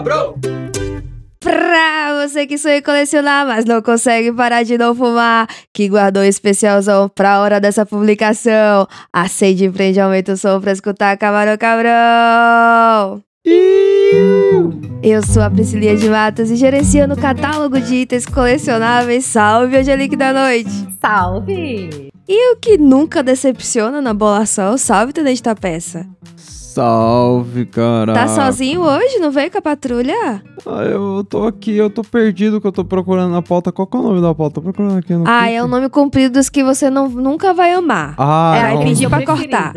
cabrão! Pra você que sonha em colecionar, mas não consegue parar de não fumar, que guardou um especialzão pra hora dessa publicação. Acende, prende, aumenta o som pra escutar Camarão Cabrão. Eu sou a Priscilia de Matos e gerenciando o catálogo de itens colecionáveis. Salve, Angelique da Noite! Salve! E o que nunca decepciona na bolação, salve, Tenente da Peça. Salve, cara. Tá sozinho hoje? Não veio com a patrulha? Ah, eu tô aqui, eu tô perdido que eu tô procurando na pauta. Qual que é o nome da pauta? Tô procurando aqui. no Ah, é o nome comprido dos que você não, nunca vai amar. Ah, É, é, aí pediu pra cortar.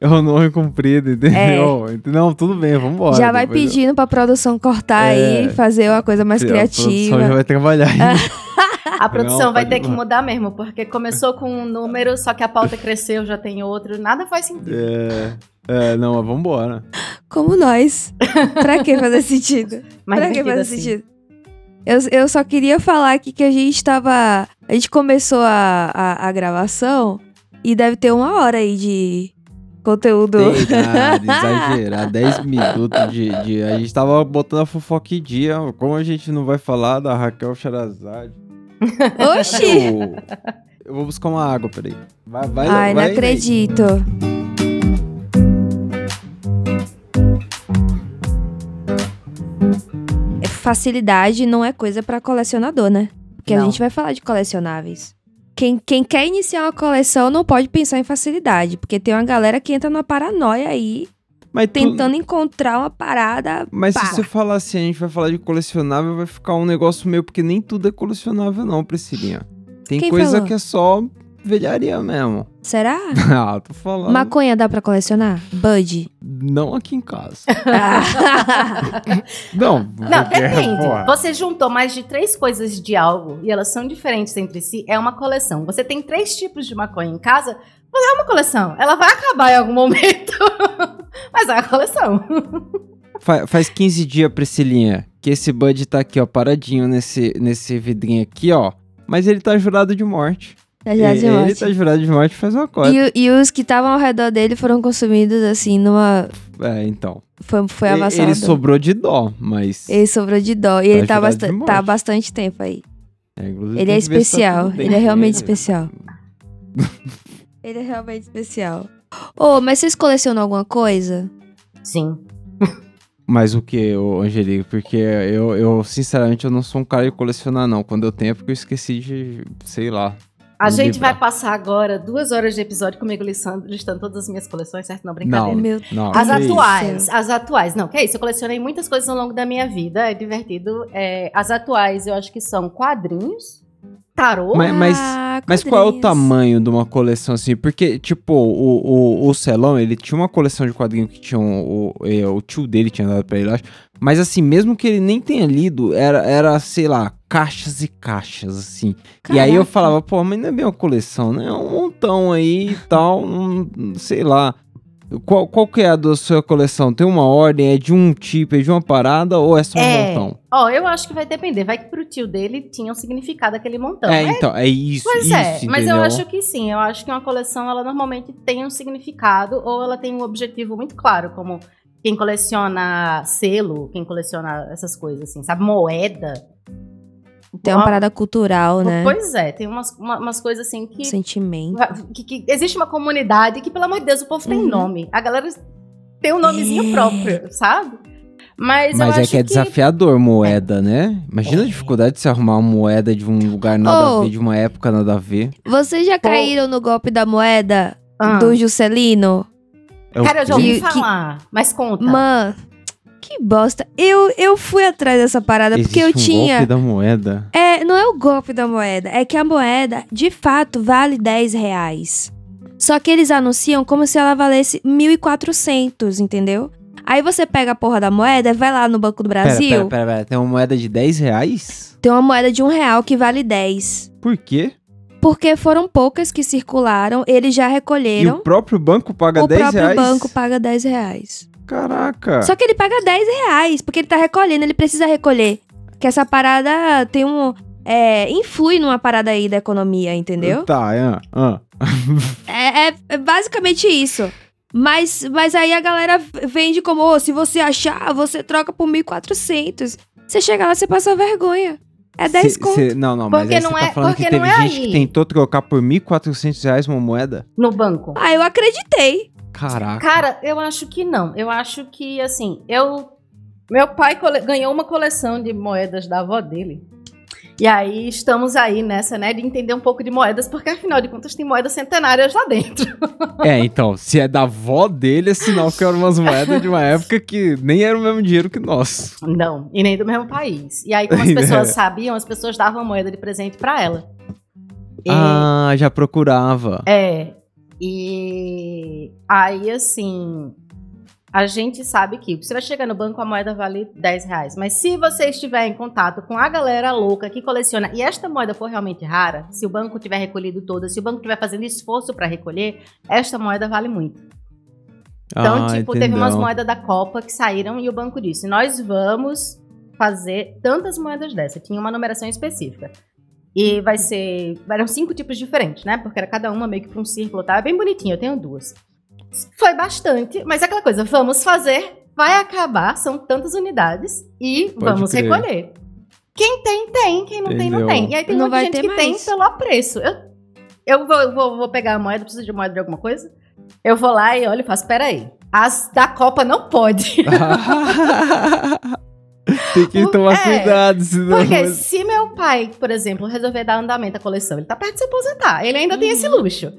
é o nome comprido, entendeu? Não, tudo bem, vambora. já vai depois eu- pedindo pra produção cortar É. aí, fazer uma coisa mais A produção criativa. já vai trabalhar aí. A produção Não, vai ter que falar. mudar mesmo, porque começou com um número, só que a pauta cresceu, já tem outro, nada faz sentido. É, é, não, mas vambora. Como nós. pra que fazer sentido? Mais pra que fazer assim. sentido? Eu, eu só queria falar aqui que a gente tava. A gente começou a, a, a gravação e deve ter uma hora aí de conteúdo. Verdade, exagerar. 10 minutos de, de. A gente tava botando a fofoca em dia. Como a gente não vai falar da Raquel Charazade? Oxi! Eu, eu vou buscar uma água, peraí. Vai, vai, Ai, vai, não acredito. É Facilidade não é coisa pra colecionador, né? Porque a Não. gente vai falar de colecionáveis. Quem, quem quer iniciar uma coleção não pode pensar em facilidade, porque tem uma galera que entra numa paranoia aí, Mas tu- tentando encontrar uma parada. Mas pá. se você falar assim, a gente vai falar de colecionável, vai ficar um negócio meio, porque nem tudo é colecionável, não, Priscilinha. Tem Quem coisa falou? que é só velharia mesmo. Será? ah, tô falando. Maconha dá pra colecionar? Bud. Não aqui em casa. Não, Não, porque, depende. porra. Você juntou mais de três coisas de algo e elas são diferentes entre si, é uma coleção. Você tem três tipos de maconha em casa, é uma coleção. Ela vai acabar em algum momento, mas é uma coleção. Fa- faz 15 dias, Priscilinha, que esse Bud tá aqui, ó, paradinho nesse, nesse vidrinho aqui, ó. Mas ele tá jurado de morte. Tá já de ele morte. tá jurado de morte faz uma coisa. E, e os que estavam ao redor dele foram consumidos assim numa. É, então. Foi, foi Ele- avassalador. ele sobrou de dó, mas... Ele sobrou de dó. E ele tá, de basta- morte. tá há bastante tempo aí. É, Ele é que ver se tá especial. bem Ele é realmente ele. especial. Ele é realmente especial. Ô, mas vocês colecionam alguma coisa? Sim. Mas o que, ô, Angelique? Porque eu, eu, sinceramente, eu não sou um cara de colecionar, não. Quando eu tenho é porque eu esqueci de, sei lá. A gente vai passar agora duas horas de episódio comigo listando, listando todas as minhas coleções, certo? Não, brincadeira. Não. Meu Não, As que isso. atuais, as atuais. Não, que é isso, eu colecionei muitas coisas ao longo da minha vida, é divertido. É, as atuais eu acho que são quadrinhos, tarô. Mas, mas, Ah, mas qual é o tamanho de uma coleção assim? Porque, tipo, o, o, o Celão, ele tinha uma coleção de quadrinhos que tinha um, o, é, o tio dele tinha dado pra ele, eu acho. Mas assim, mesmo que ele nem tenha lido, era, era sei lá, caixas e caixas, assim. E aí eu Caraca. falava, pô, mas não é bem uma coleção, né? É um montão aí e tal, um, sei lá. Qual, qual que é a da sua coleção? Tem uma ordem? É de um tipo, é de uma parada ou é só um É. montão? Ó, eu acho que vai depender. Vai que pro tio dele tinha um significado aquele montão. é, Mas- então, é isso, Pois isso, é, mas eu entendeu? acho que sim. Eu acho que uma coleção, ela normalmente tem um significado ou ela tem um objetivo muito claro, como quem coleciona selo, quem coleciona essas coisas assim, sabe? Moeda. Tem uma parada cultural, né? Pois é, tem umas, uma- umas coisas assim que, Sentimento. que, que existe uma comunidade que, pelo amor de Deus, o povo tem Uhum. nome. A galera tem um nomezinho É. próprio, sabe? Mas, eu Mas é acho que é desafiador moeda, né? Imagina É. a dificuldade de se arrumar uma moeda de um lugar nada Oh. a ver, de uma época nada a ver. Vocês já caíram no golpe da moeda Ah. do Juscelino? É o Cara, eu já ouvi Que- que- falar, mas conta. Mano, que bosta. Eu, eu fui atrás dessa parada porque eu Existe um tinha. golpe da moeda. É, não é o golpe da moeda, é que a moeda, de fato, vale 10 reais. Só que eles anunciam como se ela valesse 1.400, entendeu? Aí você pega a porra da moeda, vai lá no Banco do Pera, Brasil, pera, pera, pera. Tem uma moeda de 10 reais? tem uma moeda de um real que vale 10. Por quê? Porque foram poucas que circularam, eles já E recolheram. o próprio banco paga o 10 próprio reais? banco paga 10 reais. Caraca. Só que ele paga 10 reais, porque ele tá recolhendo, ele precisa recolher. Que essa parada tem um. É, influi numa parada aí da economia, entendeu? Tá, é. ah. É, é- é basicamente isso. Mas, mas aí a galera vende como, "Ô, se você achar, você troca por 1.400. Você chega lá, você passa vergonha. É 10 Cê- conto. cê- não, não, mas Porque aí não você tá é- falando que porque teve não é gente aí. que tentou trocar por 1.400 reais uma moeda? No banco. Ah, eu acreditei. Caraca. Cara, eu acho que não. Eu acho que, assim, eu. Meu pai cole- ganhou uma coleção de moedas da avó dele. E aí estamos aí nessa, né, de entender um pouco de moedas, porque afinal de contas tem moedas centenárias lá dentro. É, então, se é da avó dele, é sinal que eram umas moedas de uma época que nem era o mesmo dinheiro que nós. Não, e nem do mesmo país. E aí, como as pessoas sabiam, as pessoas davam moeda de presente pra ela. E- Ah, já procurava. É. E aí, assim, a gente sabe que você vai chegar no banco, a moeda vale 10 reais. Mas se você estiver em contato com a galera louca que coleciona, e esta moeda for realmente rara, se o banco tiver recolhido toda, se o banco estiver fazendo esforço para recolher, esta moeda vale muito. Então, ah, tipo, teve umas entendeu. moedas da Copa que saíram e o banco disse: nós vamos fazer tantas moedas dessa. Tinha uma numeração específica. E vai ser. Eram cinco tipos diferentes, né? Porque era cada uma meio que pra um círculo, tá? É bem bonitinho, eu tenho duas. Foi bastante, mas é aquela coisa, vamos fazer, vai acabar, são tantas unidades e Pode vamos crer. recolher. Quem tem, tem, quem não tem, não Entendeu. tem. E aí tem Não muita vai gente ter que tem mais. pelo apreço. Eu, eu vou, vou, vou pegar a moeda, preciso de moeda de alguma coisa? Eu vou lá e olho e faço, peraí. As da Copa não pode. Tem que tomar É, cuidado, senão. Porque se meu pai, por exemplo, resolver dar andamento à coleção, ele tá perto de se aposentar. Ele ainda tem esse luxo.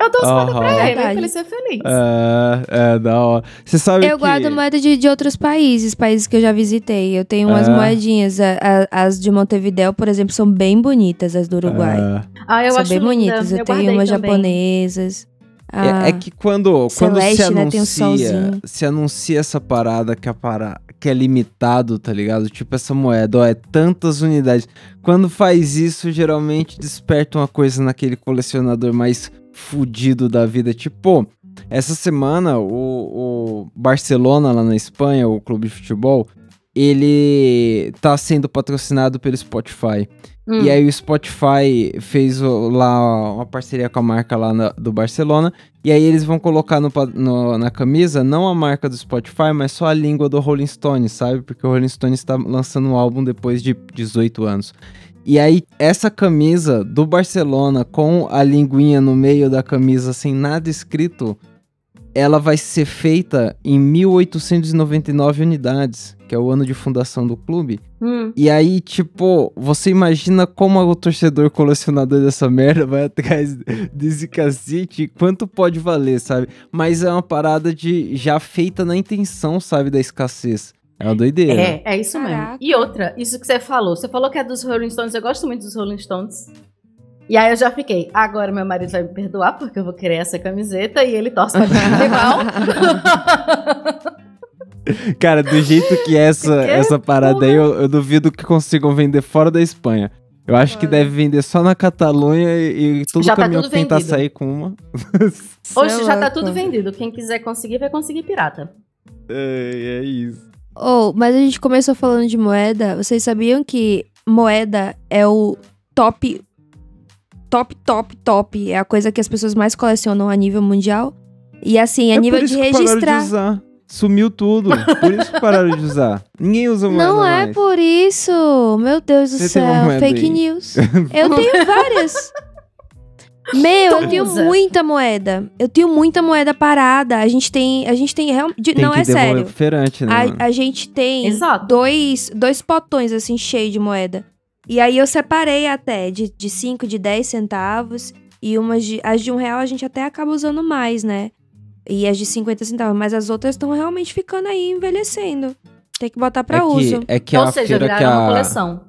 Eu dou moeda Aham. pra ele, Verdade. pra ele ser feliz. É, é, da hora. Você sabe Eu que... guardo moeda de, de outros países, países que eu já visitei. Eu tenho umas É. moedinhas. a- a- as de Montevidéu, por exemplo, são bem bonitas, as do Uruguai. É. Ah, eu são acho bem linda. bonitas. Eu, Eu tenho umas também. japonesas. É, Ah, é que quando, quando se Celeste, né, um anuncia, solzinho. se anuncia essa parada que, a para, que é limitado, tá ligado? Tipo essa moeda, ó, é tantas unidades. Quando faz isso, geralmente desperta uma coisa naquele colecionador mais fudido da vida. Tipo, essa semana o, o Barcelona lá na Espanha, o clube de futebol, ele tá sendo patrocinado pelo Spotify. Hum. E aí o Spotify fez o- lá uma parceria com a marca lá na- do Barcelona. E aí eles vão colocar no no- na camisa não a marca do Spotify, mas só a língua do Rolling Stones, sabe? Porque o Rolling Stones está lançando um álbum depois de 18 anos. E aí essa camisa do Barcelona com a linguinha no meio da camisa sem nada escrito, ela vai ser feita em 1899 unidades, que é o ano de fundação do clube. Hum. E aí, tipo, você imagina como o torcedor colecionador dessa merda vai atrás desse cacete e quanto pode valer, sabe? Mas é uma parada de já feita na intenção, sabe, da escassez. É uma doideira. É, é isso mesmo. Caraca. E outra, isso que você falou. Você falou que é dos Rolling Stones. Eu gosto muito dos Rolling Stones. E aí eu já fiquei, agora meu marido vai me perdoar porque eu vou querer essa camiseta e ele torce pra mim rival. Cara, do jeito que é essa, Que essa parada aí, eu, eu duvido que consigam vender fora da Espanha. Eu acho que Olha. deve vender só na Catalunha e, e todo Já tá caminhão que tentar sair com uma. Hoje já tá tudo vendido. Quem quiser conseguir, vai conseguir pirata. É, é isso. Oh, mas a gente começou falando de moeda. Vocês sabiam que moeda é o top, top, top, top? É a coisa que as pessoas mais colecionam a nível mundial. E assim, a é nível por de isso que pararam registrar. de usar. Sumiu tudo. Por isso que pararam de usar. Ninguém usa moeda Não é mais. por isso. Meu Deus do Você céu. Fake aí? news. Eu tenho várias. Meu, eu tenho Usa. muita moeda. Eu tenho muita moeda parada. A gente tem. A gente tem realmente. Não que é sério. pro feirante, né? A, a gente tem Exato. dois, dois potões, assim, cheios de moeda. E aí eu separei até de, de 5, de 10 centavos. E umas de. As de um real a gente até acaba usando mais, né? E as de 50 centavos. Mas as outras estão realmente ficando aí envelhecendo. Tem que botar pra é uso. Que, é que Ou a seja, feira que viraram uma a, coleção.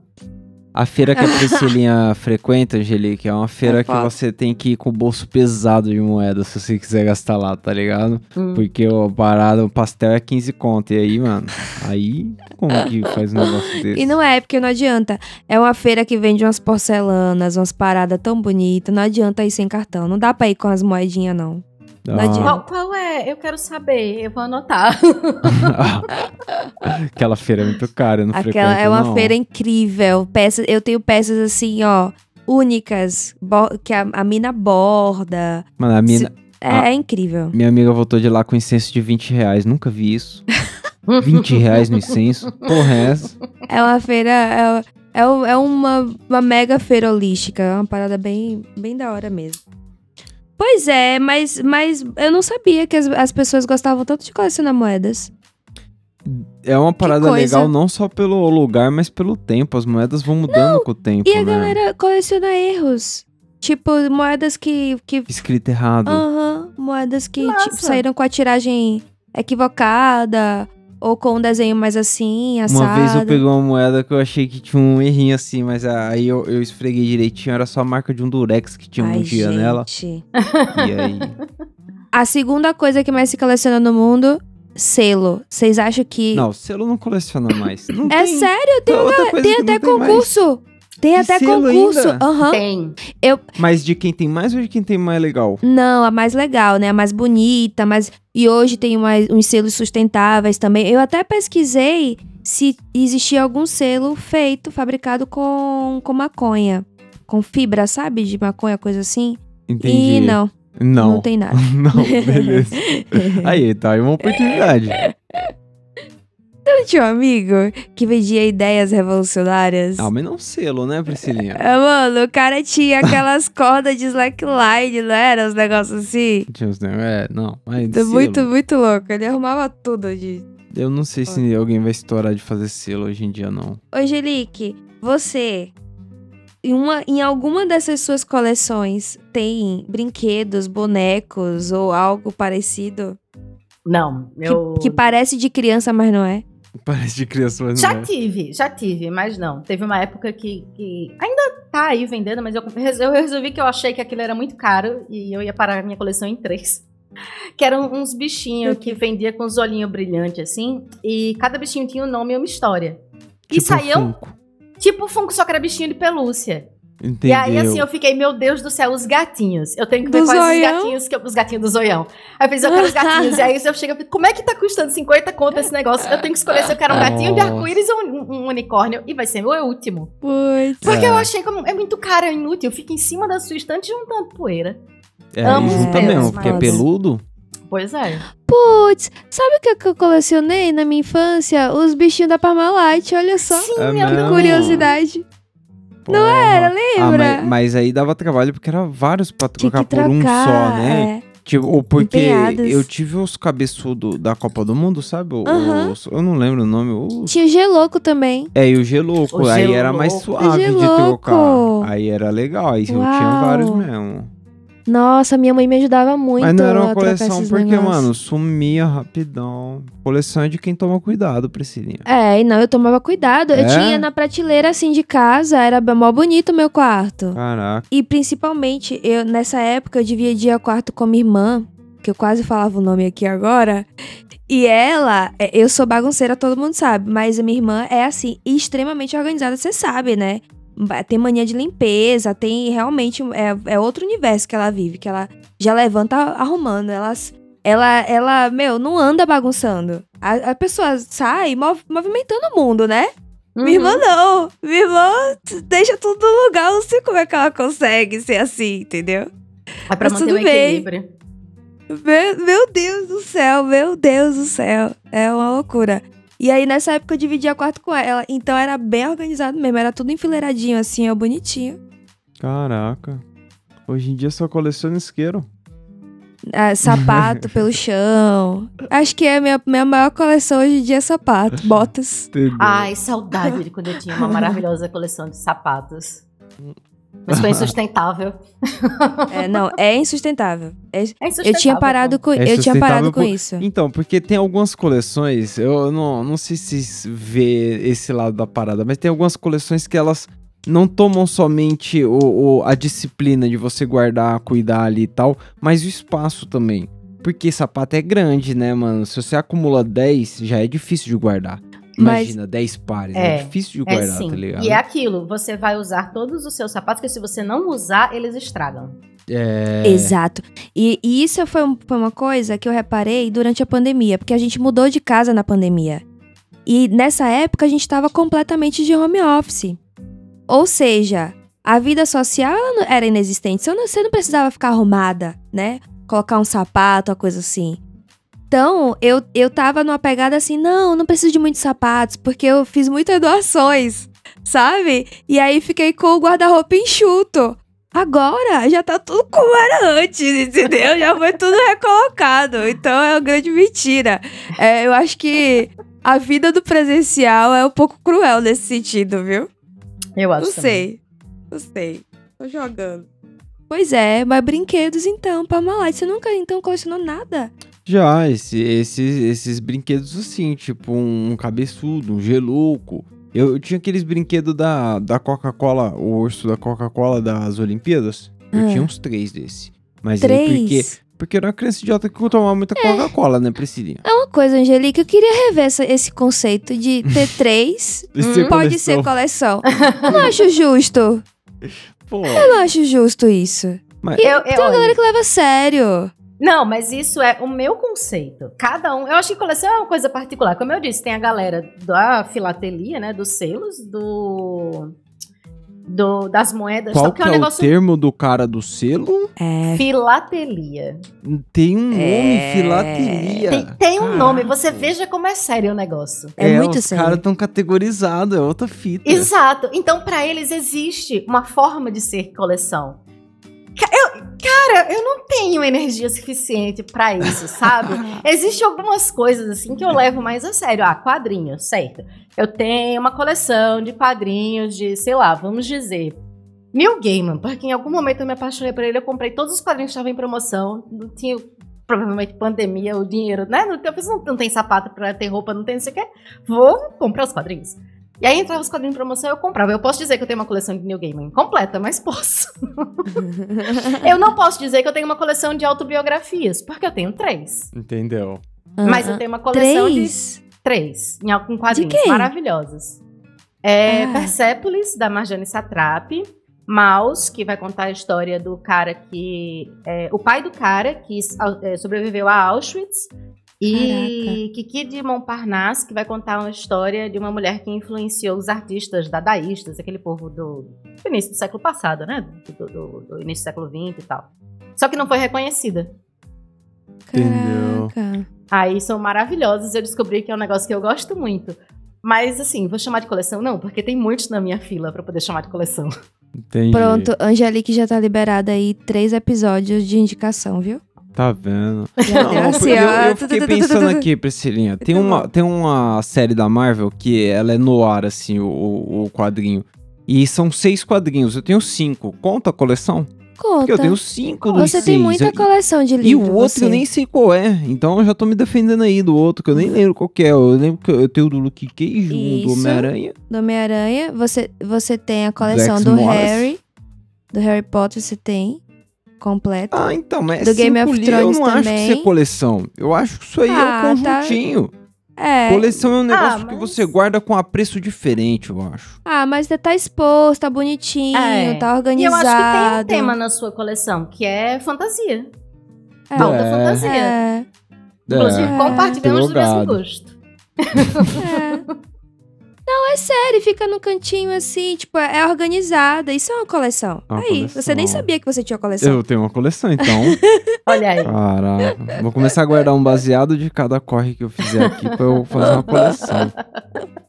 A feira que a Priscilinha frequenta, Angelique, é uma feira É que você tem que ir com o bolso pesado de moeda se você quiser gastar lá, tá ligado? Hum. Porque o parada, o pastel é 15 conto. E aí, mano, aí como que faz um negócio desse? E não é, porque não adianta. É uma feira que vende umas porcelanas, umas paradas tão bonitas. Não adianta ir sem cartão. Não dá pra ir com as moedinhas, não. Ah. Qual, qual é? Eu quero saber. Eu vou anotar. Aquela feira é muito cara, eu não Aquela frequento, é uma não. feira incrível. Peças, eu tenho peças assim, ó, únicas, que a, a mina borda. Mano, a mina, É, Ah. é incrível. Minha amiga voltou de lá com incenso de 20 reais. Nunca vi isso. 20 reais no incenso. Porra, é essa? É uma feira. É, é, é uma, uma mega feira holística. É uma parada bem, bem da hora mesmo. Pois é, mas, mas eu não sabia que as, as pessoas gostavam tanto de colecionar moedas. É uma parada legal não só pelo lugar, mas pelo tempo. As moedas vão mudando com o tempo, E a né? galera coleciona erros. Tipo, moedas que. que Escrito errado. Aham, moedas que tipo, saíram com a tiragem equivocada. Ou com um desenho mais assim, assado. Uma vez eu peguei uma moeda que eu achei que tinha um errinho assim, mas aí eu, eu esfreguei direitinho, era só a marca de um durex que tinha um Ai, dia nela. gente. E aí. A segunda coisa que mais se coleciona no mundo, selo. Vocês acham que. Não, selo não coleciona mais. Não é tem. sério, tem, coisa tem até tem concurso. Tem Que até concurso. Aham. Tem. Mas de quem tem mais ou de quem tem mais legal? Não, a mais legal, né? A mais bonita, mas e hoje tem mais, uns selos sustentáveis também. Eu até pesquisei se existia algum selo feito, fabricado com, com maconha. Com fibra, sabe? De maconha, coisa assim. Entendi. E não, não, Não. tem nada. Não, beleza. Aí, tá aí uma oportunidade. Eu tinha um amigo que vendia ideias revolucionárias. Ah, mas não selo, né, Priscilinha? É, mano, o cara tinha aquelas cordas de slackline, não era? Os negócios assim. Tinha uns negócios- É, não, mas Muito, muito, selo, muito louco. Ele arrumava tudo de. Eu não sei se alguém vai estourar de fazer selo hoje em dia, não. Ô, Angelique, você. Em, uma, em alguma dessas suas coleções tem brinquedos, bonecos ou algo parecido? Não, Que, eu... que parece de criança, mas não é? Parece de criança, mas não Já é. tive, já tive, mas não. Teve uma época que, que ainda tá aí vendendo, mas eu, eu resolvi que eu achei que aquilo era muito caro e eu ia parar a minha coleção em três. Que eram uns bichinhos que vendia com os olhinhos brilhantes assim, e cada bichinho tinha um nome e uma história. e Tipo saíam Funko. tipo Funko, só que era bichinho de pelúcia. Entendeu? E aí, assim, eu fiquei, meu Deus do céu, os gatinhos. Eu tenho que ver Do quais os zoião? gatinhos, que eu- os gatinhos do zoião. Aí eu fiz, eu quero os gatinhos. e aí eu chego e como é que tá custando 50 conto esse negócio? Eu tenho que escolher se eu quero um gatinho de arco-íris ou um, um unicórnio. E vai ser meu último. Putz. Porque É. eu achei como é muito caro, é inútil. Fica em cima da sua estante juntando poeira. É, Amo e os junta mesmo, porque é peludo. Pois é. Putz, sabe o que que eu colecionei na minha infância? Os bichinhos da Parmalat, olha só. Sim, É eu mesmo? não. Curiosidade. Não era, lembra? Ah, mas, mas aí dava trabalho porque era vários pra Tinha trocar que por um trocar. só, né? é. Tipo, ou porque Empenhadas. eu tive os cabeçudos da Copa do Mundo, sabe? Os- eu não lembro o nome. os- Tinha o Geloco também. É, e o Geloco. O Aí era mais suave de trocar. Aí era legal. Aí eu tinha Uau. vários mesmo. Nossa, minha mãe me ajudava muito Mas não era uma coleção porque, negócios. mano, sumia rapidão. Coleção é de quem toma cuidado, Priscilinha. É, e não, eu tomava cuidado. Eu É? tinha na prateleira assim de casa, era mó bonito o meu quarto. Caraca. E principalmente, eu nessa época eu dividia quarto com minha irmã, que eu quase falava o nome aqui agora. E ela, é, eu sou bagunceira, todo mundo sabe, mas a minha irmã é assim, extremamente organizada, você sabe, né? Tem mania de limpeza, tem realmente é, é outro universo que ela vive, que ela já levanta arrumando, elas ela, ela, meu, não anda bagunçando. A, a pessoa sai mov- movimentando o mundo, né? Minha irmã Uhum. não. Minha irmã deixa tudo no lugar. Eu não sei como é que ela consegue ser assim, entendeu? É pra Mas manter o tudo bem. equilíbrio. Meu, meu Deus do céu, meu Deus do céu. É uma loucura. E aí, nessa época, eu dividia quarto com ela. Então, era bem organizado mesmo. Era tudo enfileiradinho, assim, ó, bonitinho. Caraca. Hoje em dia só coleciona isqueiro. Ah, sapato pelo chão. Acho que é a minha, minha maior coleção hoje em dia é sapato, botas. Entendeu? Ai, saudade de quando eu tinha uma maravilhosa coleção de sapatos. Mas foi insustentável. É, não, é insustentável. É- É eu insustentável. tinha parado com, É eu tinha parado com por- isso. Então, porque tem algumas coleções, eu não, não sei se vê esse lado da parada, mas tem algumas coleções que elas não tomam somente o, o- a disciplina de você guardar, cuidar ali e tal, mas o espaço também. Porque sapato é grande, né, mano? Se você acumula 10, já é difícil de guardar. Mas- Imagina, 10 pares, é, É, difícil de É guardar, sim. tá ligado? E é aquilo, você vai usar todos os seus sapatos, que se você não usar, eles estragam. É, Exato. E, e isso foi, um- foi uma coisa que eu reparei durante a pandemia, porque a gente mudou de casa na pandemia. E nessa época a gente estava completamente de home office. Ou seja, a vida social era inexistente. Você não, você não precisava ficar arrumada, né? colocar um sapato, uma coisa assim. Então, eu, eu tava numa pegada assim, não, não preciso de muitos sapatos, porque eu fiz muitas doações, sabe? E aí fiquei com o guarda-roupa enxuto. Agora já tá tudo como era antes, entendeu? Já foi tudo recolocado. Então é uma grande mentira. É, eu acho que a vida do presencial é um pouco cruel nesse sentido, viu? Eu acho Não também. sei. Não sei. Tô jogando. Pois é, mas brinquedos então, Parmalat. Você nunca então colecionou nada? Já, esse, esses, esses brinquedos assim, tipo um cabeçudo, um gelouco. Eu, eu tinha aqueles brinquedos da, da Coca-Cola, o urso da Coca-Cola das Olimpíadas. Eu Ah. tinha uns três desse. Mas aí porque, Três? porque eu era uma criança idiota que tomava muita Coca-Cola, né, Priscilinha? É uma coisa, Angelica, eu queria rever essa- esse conceito de ter três. Ser pode ser coleção. Eu não acho justo. Pô, Eu não acho justo isso. mas, E Eu- eu- tem uma olha, galera que leva a sério. Não, mas isso é o meu conceito. Cada um. Eu acho que coleção é uma coisa particular. Como eu disse, tem a galera da filatelia, né? Dos selos, do. do das moedas. qual que é um é o negócio. termo do cara do selo? É. Filatelia. Tem um nome, É. filatelia. Tem, tem um nome, você veja como é sério o negócio. É muito os sério. caras estão categorizados, é outra fita. Exato. Então, pra eles existe uma forma de ser coleção. Eu- cara, eu não tenho energia suficiente pra isso, sabe? Existem algumas coisas assim que eu levo mais a sério. Ah, quadrinhos, certo. Eu tenho uma coleção de quadrinhos de, sei lá, vamos dizer, Neil Gaiman, porque em algum momento eu me apaixonei por ele, eu comprei todos os quadrinhos que estavam em promoção, não tinha provavelmente pandemia, o dinheiro, né? Não, tem- não, não tem sapato pra ter roupa, não tem não sei o quê. Vou comprar os quadrinhos. E aí entrava os quadrinhos em promoção, eu comprava. Eu posso dizer que eu tenho uma coleção de Neil Gaiman completa, mas posso. eu não posso dizer que eu tenho uma coleção de autobiografias, porque eu tenho três. Entendeu? Mas eu tenho uma coleção de Três? três, em algum quadrinhos maravilhosos. É Ah. Persepolis, da Marjane Satrapi. Maus, que vai contar a história do cara que... é, o pai do cara que é, sobreviveu a Auschwitz. E Kiki de Montparnasse, que vai contar uma história de uma mulher que influenciou os artistas dadaístas, aquele povo do, do início do século passado, né? Do, do- do início do século XX e tal. Só que não foi reconhecida. Entendeu. Caraca. Aí são maravilhosos. Eu descobri que é um negócio que eu gosto muito. Mas assim, vou chamar de coleção? Não, porque tem muitos na minha fila pra poder chamar de coleção. Entendi. Pronto, Angelique já tá liberada aí três episódios de indicação, viu? Tá vendo? Não, porque eu, eu fiquei pensando aqui, Priscilinha. Tem Tá uma, tem uma série da Marvel que ela é no ar, assim, o, o, quadrinho. E são seis quadrinhos. Eu tenho cinco. Conta a coleção? Porque Conta. eu tenho cinco dos Você tem seis. muita E- coleção de E livros. o outro você. eu nem sei qual é. Então eu já tô me defendendo aí do outro, que eu nem lembro qual é. Eu lembro que eu tenho o do Luke Cage, um do. Homem-Aranha. Do Homem-Aranha, você, você tem a coleção do Morris. Harry. Do Harry Potter você tem. Completa. Ah, então, mas Do Game of Thrones eu não acho que também. isso é coleção. Eu acho que isso aí Ah, é um tá. conjuntinho. é. Coleção é um negócio Ah, que mas- você guarda com apreço diferente, eu acho. Ah, mas tá exposto, tá bonitinho, É. tá E eu organizado. acho que tem um tema na sua coleção, que é fantasia. É. Alta É. fantasia. É. Inclusive, É. compartilhamos do mesmo gosto. É. Não, é sério, fica no cantinho assim, tipo, é organizada. Isso é uma coleção. É uma Aí, você nem coleção. sabia que você tinha coleção. Eu tenho uma coleção, então. Olha aí. Caraca. Vou começar a guardar um baseado de cada corre que eu fizer aqui pra eu fazer uma coleção.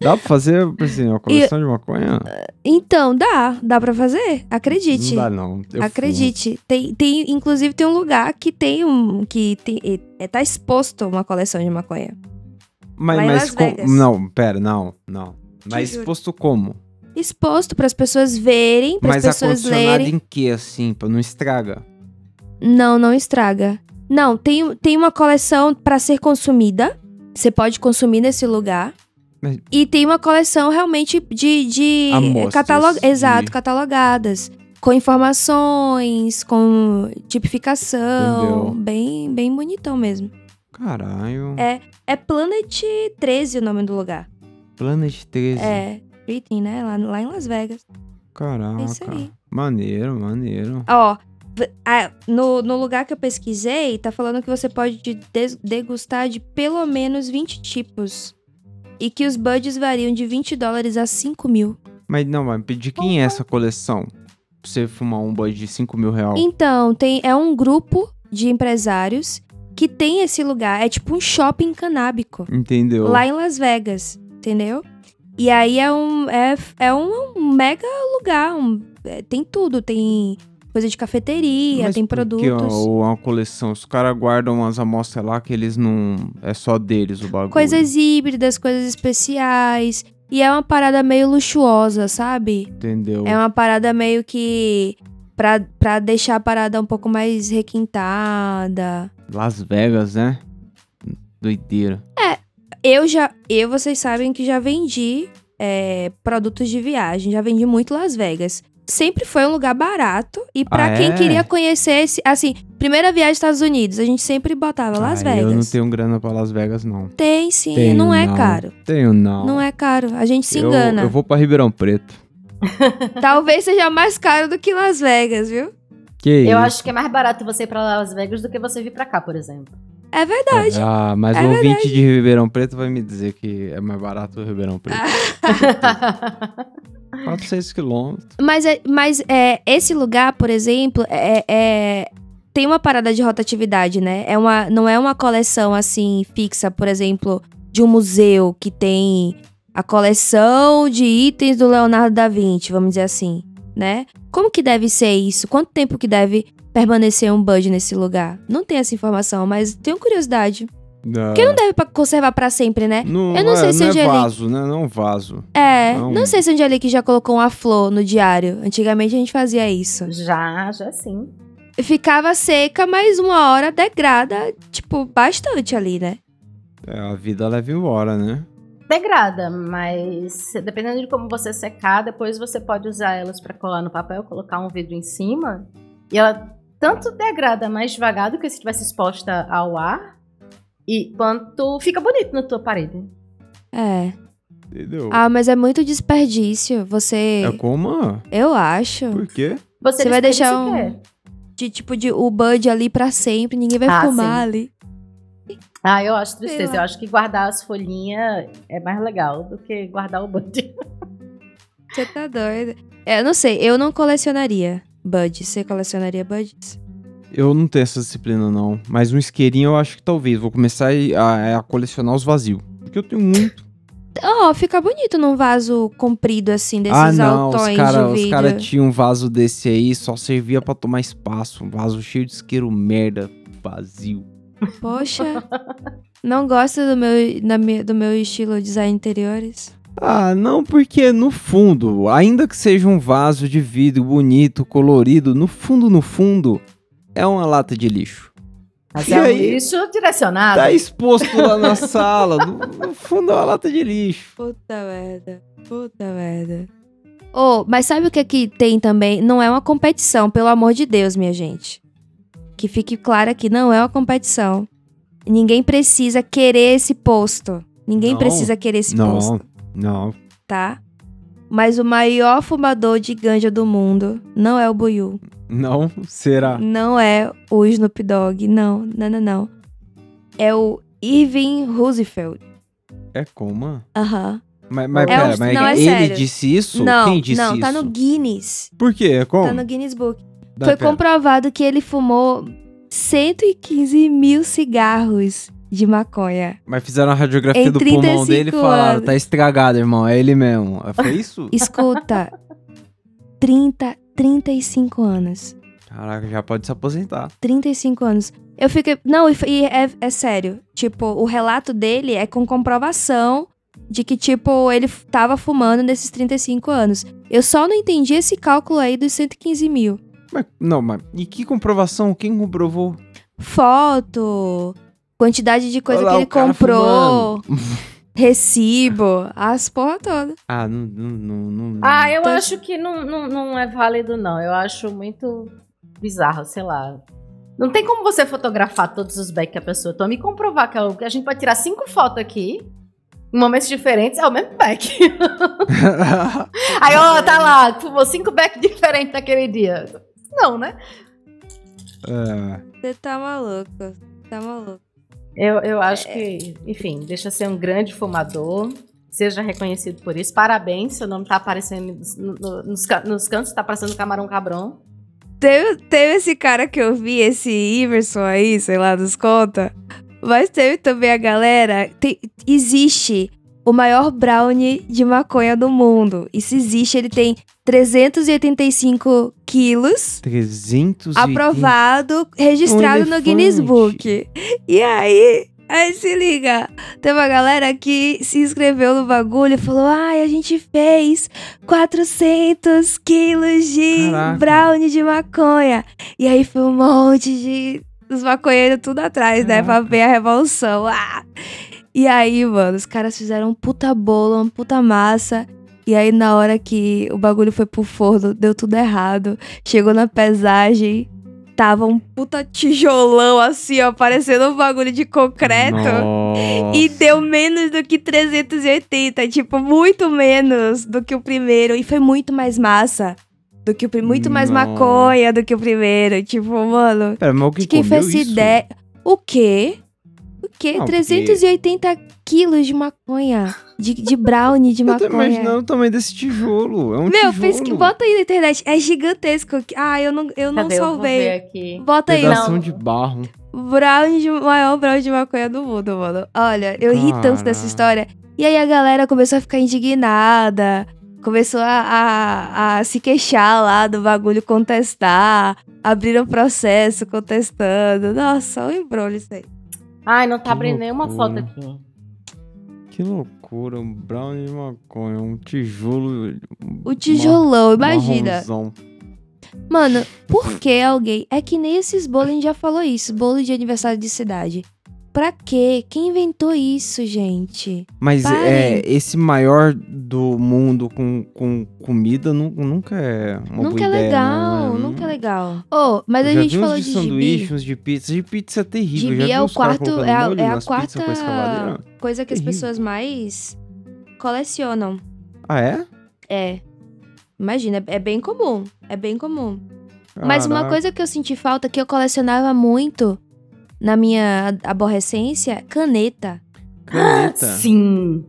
Dá pra fazer, assim, uma coleção de maconha? Então, dá. Dá pra fazer? Acredite. Não dá, não. Eu fumo. Acredite. Tem, tem, inclusive, tem um lugar que tem um. que tem, é, tá exposto uma coleção de maconha. Mas, mas com-. Não, pera, não, não. Mas juro. exposto como? Exposto para as pessoas verem, para as Mas pessoas lerem. em que, assim, pra não estraga? Não, não estraga. Não, tem, tem uma coleção para ser consumida. Você pode consumir nesse lugar. Mas- E tem uma coleção realmente de. de catalog... de- Exato, catalogadas. Com informações, com tipificação. Entendeu. Bem, bem bonitão mesmo. Caralho. É. É Planet 13 o nome do lugar. Planet 13. É. Britain, né? Lá, lá em Las Vegas. Caraca. É isso aí. Maneiro, maneiro. Ó, ah, no, no lugar que eu pesquisei, tá falando que você pode degustar de pelo menos 20 tipos. E que os buds variam de 20 dólares a 5 mil. Mas não, mas de quem é essa coleção? Pra você fumar um bud de 5 mil reais. Então, tem, é um grupo de empresários que tem esse lugar. É tipo um shopping canábico. Entendeu? Lá em Las Vegas, entendeu? E aí é um, é, é um mega lugar. um- é, tem tudo. Tem coisa de cafeteria, Mas tem por que produtos. Ou uma coleção. Os caras guardam umas amostras lá que eles não. É só deles o bagulho. Coisas híbridas, coisas especiais. E é uma parada meio luxuosa, sabe? Entendeu? É uma parada meio que. Pra, pra deixar a parada um pouco mais requintada. Las Vegas, né? Doideira. Eu já. Eu, vocês sabem que já vendi é, produtos de viagem. Já vendi muito Las Vegas. Sempre foi um lugar barato. E pra Ah, quem é? queria conhecer esse. Assim, primeira viagem aos Estados Unidos, a gente sempre botava Las Ah, Vegas. Eu não tenho grana pra Las Vegas, não. Tem sim, Tenho, não é não. caro. Tenho, não. Não é caro. A gente se eu, engana. Eu vou pra Ribeirão Preto. Talvez seja mais caro do que Las Vegas, viu? Que Eu isso? acho que é mais barato você ir pra Las Vegas do que você vir pra cá, por exemplo. É verdade. Ah, mas É o ouvinte de Ribeirão Preto vai me dizer que é mais barato o Ribeirão Preto. Ah. 4, 6 quilômetros. Mas, é, mas é, esse lugar, por exemplo, é, é- tem uma parada de rotatividade, né? É uma, não é uma coleção assim fixa, por exemplo, de um museu que tem a coleção de itens do Leonardo da Vinci, vamos dizer assim, né? Como que deve ser isso? Quanto tempo que deve permanecer um Bud nesse lugar? Não tem essa informação, mas tenho curiosidade. Porque não deve conservar pra sempre, né? Não, Eu não sei é, se não o é Angelique- vaso, né? Não é um vaso. É, Não. não sei se o Angelique já colocou uma flor no diário. Antigamente a gente fazia isso. já, já sim. ficava seca, mas uma hora degrada, tipo, bastante ali, né? É, a vida leva embora, né? Degrada, mas dependendo de como você secar, depois você pode usar elas pra colar no papel, colocar um vidro em cima. E ela tanto degrada mais devagar do que se estivesse exposta ao ar, e quanto fica bonito na tua parede. É. Entendeu? Ah, mas é muito desperdício. Você. É como? Eu acho. Por quê? Você, Você vai deixar o um-? De tipo, de o Bud ali pra sempre, ninguém vai Ah, fumar sim. ali. Ah, eu acho tristeza. Eu acho que guardar as folhinhas é mais legal do que guardar o bud. Você tá doido. É, eu não sei, eu não colecionaria Buds. Você colecionaria Buds? Eu não tenho essa disciplina, não. Mas um isqueirinho eu acho que talvez. Vou começar a, a colecionar os vazios. Porque eu tenho muito. Ó, fica bonito num vaso comprido assim, desses ah, não. altões Os caras de vidro. cara tinham um vaso desse aí, só servia pra tomar espaço. Um vaso cheio de isqueiro merda, vazio. Poxa, não gosta do meu, da do meu estilo design interiores? Ah, não, porque no fundo, ainda que seja um vaso de vidro bonito, colorido, no fundo, no fundo, é uma lata de lixo. Mas E é um aí? lixo direcionado. Tá exposto lá na sala, no, no fundo é uma lata de lixo. Puta merda. Puta merda. Oh, mas sabe o que que tem também? Não é uma competição, pelo amor de Deus, minha gente. Que fique claro aqui, não é uma competição. Ninguém precisa querer esse posto. Ninguém Não. precisa querer esse posto, Não, não. tá? Mas o maior fumador de ganja do mundo não é o Buiu. Não será. Não é o Snoop Dogg. Não, não, não, não. É o Irving Roosevelt. É como? Aham. Mas, mas É pera, um- mas não, é ele sério. disse isso? Não, Quem disse não, isso? tá no Guinness. Por quê? É como? Tá no Guinness Book. Foi pera. comprovado que ele fumou 115 mil cigarros de maconha. Mas fizeram a radiografia Em do pulmão dele e 35 falaram, anos. tá estragado, irmão. É ele mesmo. Foi isso? Escuta, 30, 35 anos. Caraca, já pode se aposentar. 35 anos. Eu fiquei. Não, e, é, é sério. Tipo, o relato dele é com comprovação de que, tipo, ele tava fumando nesses 35 anos. Eu só não entendi esse cálculo aí dos 115 mil. Mas, não, mas e que comprovação? Quem comprovou? Foto, quantidade de coisa Olha lá, que ele comprou, recibo, as porra toda. Ah, não, não, não, não- Ah, eu Tô- acho que não, não, não é válido, não. Eu acho muito bizarro, sei lá. Não tem como você fotografar todos os backs que a pessoa toma e comprovar que é o- que a gente pode tirar cinco fotos aqui, em momentos diferentes, é o mesmo back. Aí, ó, tá lá, fumou cinco backs diferentes naquele dia. Não, né? É, Você tá maluco, tá maluco. Eu, eu acho que, enfim, deixa ser um grande fumador. Seja reconhecido por isso. Parabéns, seu nome tá aparecendo no- no- nos, nos cantos, tá aparecendo Camarão Cabrão. Teve, teve esse cara que eu vi, esse Iverson aí, sei lá, dos conta. Mas teve também a galera. tem- existe o maior brownie de maconha do mundo. Isso existe, ele tem 385 quilos. 300 aprovado, registrado no elefante. Guinness Book. E aí, aí se liga, tem uma galera que se inscreveu no bagulho e falou: ai, a gente fez 400 quilos de Caraca. brownie de maconha. E aí foi um monte de. Os maconheiros tudo atrás, né? Pra ver a revolução. Ah! E aí, mano, os caras fizeram um puta bolo, uma puta massa. E aí, na hora que o bagulho foi pro forno, deu tudo errado. Chegou na pesagem, tava um puta tijolão assim, ó, parecendo um bagulho de concreto. Nossa. E deu menos do que 380, tipo, muito menos do que o primeiro. E foi muito mais massa do que o primeiro. Muito mais Nossa. maconha do que o primeiro. Tipo, mano, Pera, mas alguém de quem fez essa ideia. O quê? O quê? Não, porque- 380 quilos de maconha. De, de brownie de Eu tô maconha. imaginando o tamanho desse tijolo. É um Meu, tijolo. fez que bota aí na internet. É gigantesco. Ah, eu não, eu não Cadê? Eu salvei. ver aqui. Bota aí, Pedação Não. de barro. brownie de, maior brownie de maconha do mundo, mano. Olha, eu ri tanto dessa história. E aí a galera começou a ficar indignada. Começou a, a, a se queixar lá do bagulho, contestar. Abriram processo contestando. Nossa, um embrulho isso aí. Ai, não tá Que abrindo nenhuma foto loucura. aqui. Que loucura. Um brownie de maconha. Um tijolo. O tijolão, ma- imagina. marronzão. Mano, por que alguém. É que nem esses bolos, a gente já falou isso. Bolo de aniversário de cidade. Pra quê? Quem inventou isso, gente? Mas Parem. é, esse maior do mundo com, com comida nu- nunca é uma nunca boa é ideia, legal, não, né? nunca é legal. Oh, mas Eu a gente falou de de sanduíche, gibi. uns de pizza. De pizza é terrível. Gibi já vi é o quarto, é a, é a quarta coisa que as Terrível. pessoas mais colecionam. Ah, é? É. Imagina, é é bem comum. É bem comum. Mas uma Caraca. coisa que eu senti falta, que eu colecionava muito na minha aborrecência, caneta. Caneta. Sim.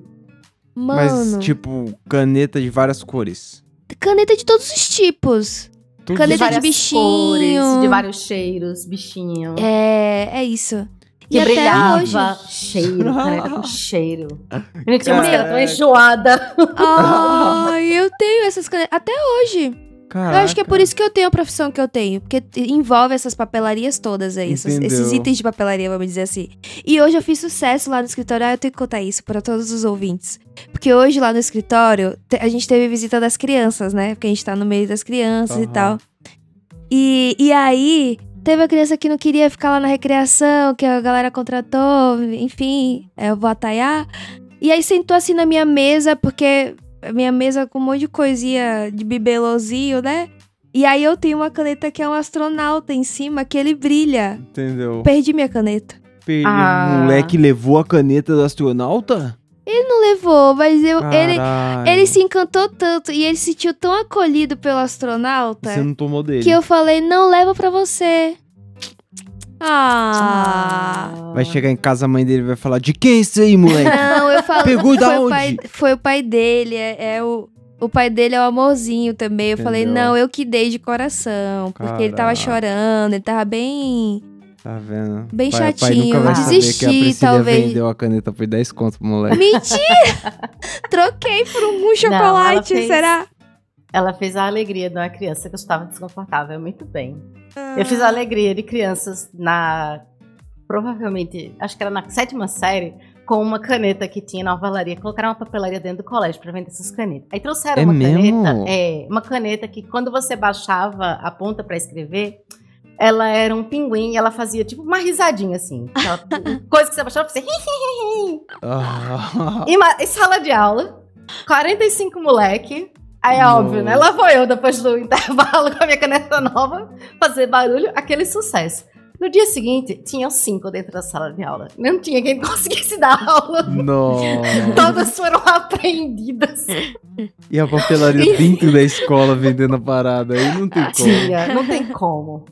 Mano, Mas, tipo, caneta de várias cores. caneta de todos os tipos. Tudo Caneta de de várias bichinho. cores, de vários cheiros, bichinho. É, é isso. Que e até brilhava. hoje. Cheiro, caneta com cheiro. Eu tinha uma caneta tão enjoada. Ai, eu tenho essas canetas. Até hoje. Caraca. Eu acho que é por isso que eu tenho a profissão que eu tenho. Porque envolve essas papelarias todas aí. essas- esses itens de papelaria, vamos dizer assim. E hoje eu fiz sucesso lá no escritório. Ah, eu tenho que contar isso para todos os ouvintes. Porque hoje lá no escritório, a gente teve visita das crianças, né? Porque a gente tá no meio das crianças e Aham. tal. E, e aí, teve a criança que não queria ficar lá na recreação, que a galera contratou, enfim, é, eu vou ataiar. E aí sentou assim na minha mesa, porque a minha mesa com um monte de coisinha de bibelozinho, né? E aí eu tenho uma caneta que é um astronauta em cima, que ele brilha. Entendeu? Perdi minha caneta. Perdi. Ah. O moleque levou a caneta do astronauta? Ele não levou, mas eu, ele, ele se encantou tanto e ele se sentiu tão acolhido pelo astronauta Você não tomou dele. que eu falei, não leva pra você. Ah. Vai chegar em casa, a mãe dele vai falar: De quem é isso aí, moleque? Não, eu falei. Pegou da foi o onde? pai, foi o pai dele, é, é o. O pai dele é o amorzinho também. Eu falei, Entendeu? não, eu que dei de coração. Porque ele tava Caraca. chorando, ele tava bem. Tá vendo? Bem pai, Pai chatinho, nunca vai saber que a desisti, talvez. vendeu a caneta por 10 conto pro moleque. Mentira! Troquei por um chocolate, fez- será? Ela fez a alegria de uma criança que estava desconfortável muito bem. Eu fiz a alegria de crianças na. Provavelmente, acho que era na sétima série, com uma caneta que tinha na ovalaria. Colocaram uma papelaria dentro do colégio para vender essas canetas. Aí trouxeram É uma mesmo? caneta. É, uma caneta que quando você baixava a ponta para escrever, ela era um pinguim e ela fazia tipo uma risadinha assim. Aquela coisa que você baixava você. E, e sala de aula, 45 moleque. Aí é óbvio, né? Lá vou eu, depois do intervalo, com a minha caneta nova, fazer barulho, aquele sucesso. No dia seguinte, tinham cinco dentro da sala de aula. Não tinha quem conseguisse dar aula. Nossa. Todas foram apreendidas. E a papelaria dentro da escola vendendo a parada. Aí não tem como. Tinha, não tem como.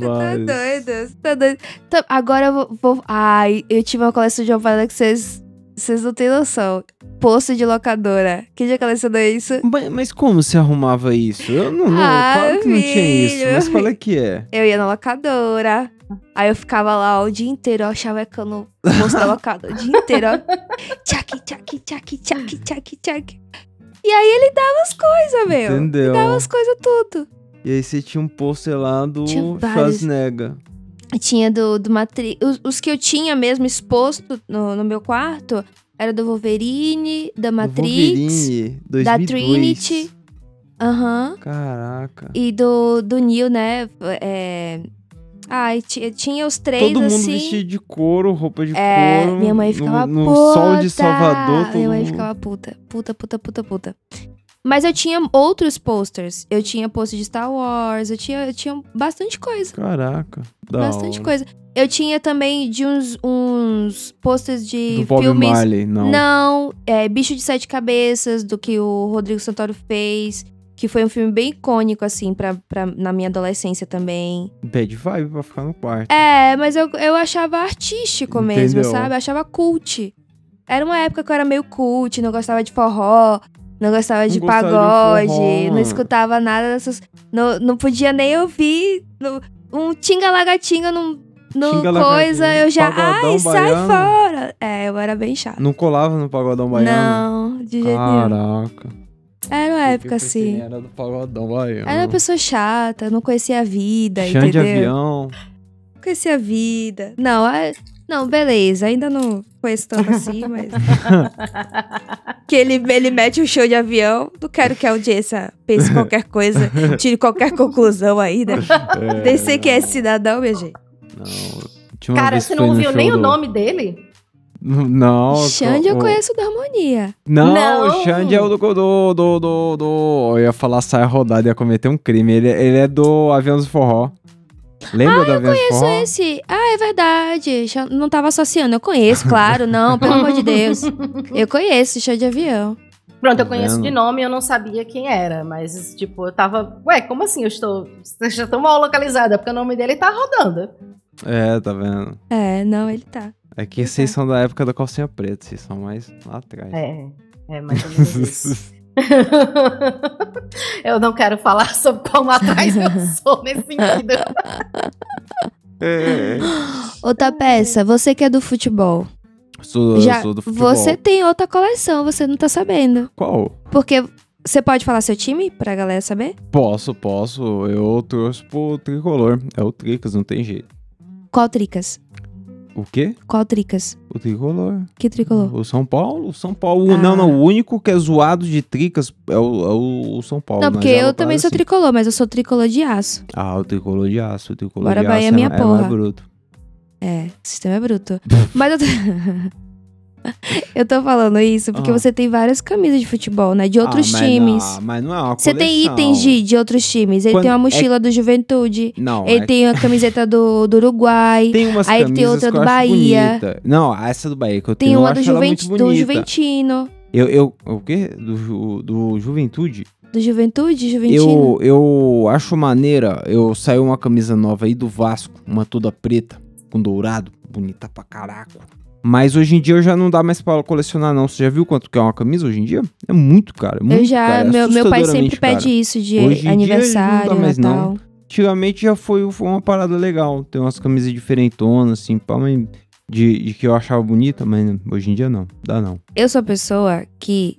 Tá Vários. doido, você tá doido. Tá, agora eu vou, vou- Ai, eu tive uma coleção de parada que vocês Vocês não têm noção. Posto de locadora. Quem já colecionou isso? Mas, mas como você arrumava isso? Eu não, não Ah, claro que não tinha isso. Mas qual é que é? Eu ia na locadora. Aí eu ficava lá o dia inteiro, ó, chavecando o moço da locadora. O dia inteiro, ó. Tchac, tchac, tchac, tchac, tchac, tchac. E aí ele dava as coisas, meu. Entendeu? Dava as coisas tudo. E aí você tinha um pôster lá do. Schwarzenegger. Tinha do, do Matrix. Os, os que eu tinha mesmo exposto no, no meu quarto era do Wolverine, da Matrix, Wolverine, 2002. da Trinity. Aham. Caraca. E do, do Neil, né? É... Ai, ti- tinha os três Todo mundo assim. vestido de couro, roupa de É, couro. minha mãe no- ficava no, puta. sol de Salvador. Todo Minha mãe mundo- ficava puta. Puta, puta, puta, puta. Mas eu tinha outros posters. Eu tinha pôster de Star Wars, eu tinha, eu tinha bastante coisa. Caraca. Da bastante hora. coisa. Eu tinha também de uns, uns posters de Do Bob filmes. Marley, não. Não, é Bicho de Sete Cabeças, do que o Rodrigo Santoro fez. Que foi um filme bem icônico, assim, pra, pra, na minha adolescência também. Bad vibe pra ficar no quarto. É, mas eu, eu achava artístico mesmo, Entendeu? sabe? Eu achava cult. Era uma época que eu era meio cult, não gostava de forró, não gostava de gostava de pagode, forró. não escutava nada dessas. Não, não podia nem ouvir no- um tinga-lagatinga num. No Tinga-lagatinga, coisa, eu já. Ai, sai baiano." fora! É, eu era bem chata. Não colava no pagodão baiano? Não, de jeito nenhum. Caraca. Era uma época assim. Era do pagodão baiano. Era uma pessoa chata, não conhecia a vida, Chão de entendeu? avião. Não conhecia a vida. Não, é- não, beleza, ainda não conheço tanto assim, mas. que ele, ele mete um show de avião. Não quero que a audiência pense qualquer coisa, tire qualquer conclusão aí, né? É, Nem sei quem é esse cidadão, minha gente. Não. Cara, você não no viu show nem o do- nome dele? Não. Xande eu o- conheço da harmonia. Não, Não. o Xande é o do, do, do, do, Eu ia falar saia rodada, ia cometer um crime. Ele, ele é do Aviões do Forró. Lembra do Aviões do Conheço Forró? esse. Ah, é verdade. Não tava associando. Eu conheço, claro, não, pelo amor de Deus. Eu conheço show de avião. Pronto, eu Tá conheço de nome e eu não sabia quem era, mas, tipo, eu tava. Ué, como assim? Eu estou. Eu já estou mal localizada, porque o nome dele tá rodando. É, tá vendo? É, não, ele tá. É que vocês são da época da calcinha preta, vocês são mais lá atrás. É, é mais ou menos isso. eu não quero falar sobre como atrás eu sou nesse sentido. É. Outra peça, você que é do futebol. Sou, Já, sou do futebol. você tem outra coleção, você não tá sabendo. Qual? Porque você pode falar seu time pra galera saber? Posso, posso. Eu trouxe pro tricolor. É o Tricas, não tem jeito. Qual tricas? O quê? Qual tricas? O tricolor. Que tricolor? O São Paulo? O São Paulo. Ah. Não, não. O único que é zoado de Tricas é o, é o- São Paulo. não, porque é eu também sou assim. tricolor, mas eu sou tricolor de aço. Ah, o tricolor de aço. O tricolor Bora de Bahia, aço minha é, é porra. mais bruto. É, o sistema é bruto. mas eu tô... eu tô falando isso porque Ah. você tem várias camisas de futebol, né? De outros Ah, mas times. Não, mas não é uma Você tem coleção. itens de, de outros times. Ele Quando- tem uma é- mochila do Juventude. Não, Ele é- tem a camiseta do, do Uruguai. tem umas aí tem outra do Bahia. bonita. Não, essa do Bahia que eu Tem tenho, eu uma do, Juvent... do. Juventino. Eu, eu, o quê? Do, do Juventude? Do Juventude? Juventino? Eu, eu acho maneira. Eu saiu uma camisa nova aí do Vasco, uma toda preta, com dourado, bonita pra caraco. Mas hoje em dia eu já não dá mais pra colecionar, não. Você já viu quanto que é uma camisa hoje em dia? É muito caro. É muito Eu já. caro, é meu, meu pai sempre pede isso de Hoje aniversário, não dá mais, não. Natal. Antigamente já foi, foi uma parada legal. Tem umas camisas diferentonas, assim, pá, mas de, de que eu achava bonita, mas hoje em dia não. Dá não. Eu sou a pessoa que,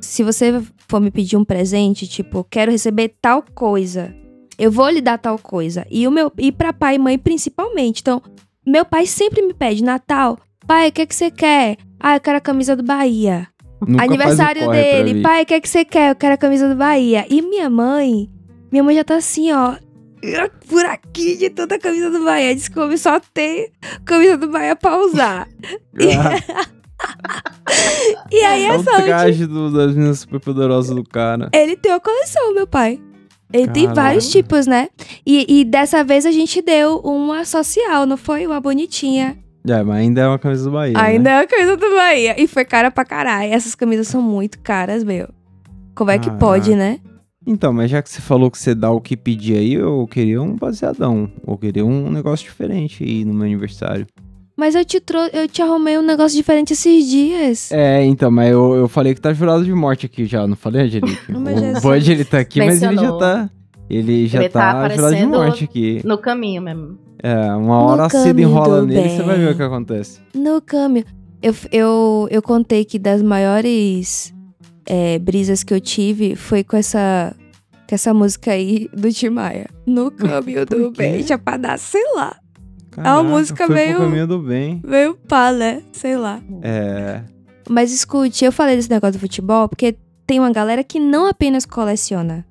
se você for me pedir um presente, tipo, quero receber tal coisa, eu vou lhe dar tal coisa. E o meu e para pai e mãe principalmente. Então, meu pai sempre me pede Natal, pai, o que é que você quer? Ah, eu quero a camisa do Bahia. Nunca o Aniversário dele, pai, o que é que você quer? Eu quero a camisa do Bahia. E minha mãe, minha mãe já tá assim, ó. Por aqui de tanta camisa do Bahia. Diz que o homem só tem camisa do Bahia pra usar. E aí É o essa última traje do- das meninas super poderosas do cara. Ele tem uma coleção, meu pai. Ele tem Caralho. vários tipos, né? E, e dessa vez a gente deu uma social, não foi? Uma bonitinha. É, mas ainda é uma camisa do Bahia. Ainda Né? é a camisa do Bahia. E foi cara pra caralho. Essas camisas são muito caras, meu. Como é que Caraca. pode, né? Então, mas já que você falou que você dá o que pedir aí, eu queria um baseadão. Eu queria um negócio diferente aí no meu aniversário. Mas eu te, trou eu te arrumei um negócio diferente esses dias. É, então, mas eu, eu falei que tá jurado de morte aqui já, não falei, Angelique? O Bud, ele tá aqui, mas ele já Mencionou. tá... Ele já Ele tá tá, jurado de aparecendo morte aqui. No caminho mesmo. É, uma hora No a Cida caminho enrola nele, você vai ver o que acontece. No câmbio. Eu, eu, eu contei que das maiores é, brisas que eu tive foi com essa, com essa música aí do Tim Maia. No caminho do bem, já pra dar, sei lá. Caraca, música foi meio- pro caminho do bem. Veio pá, né? Sei lá. É... Mas escute, eu falei desse negócio do futebol porque tem uma galera que não apenas coleciona,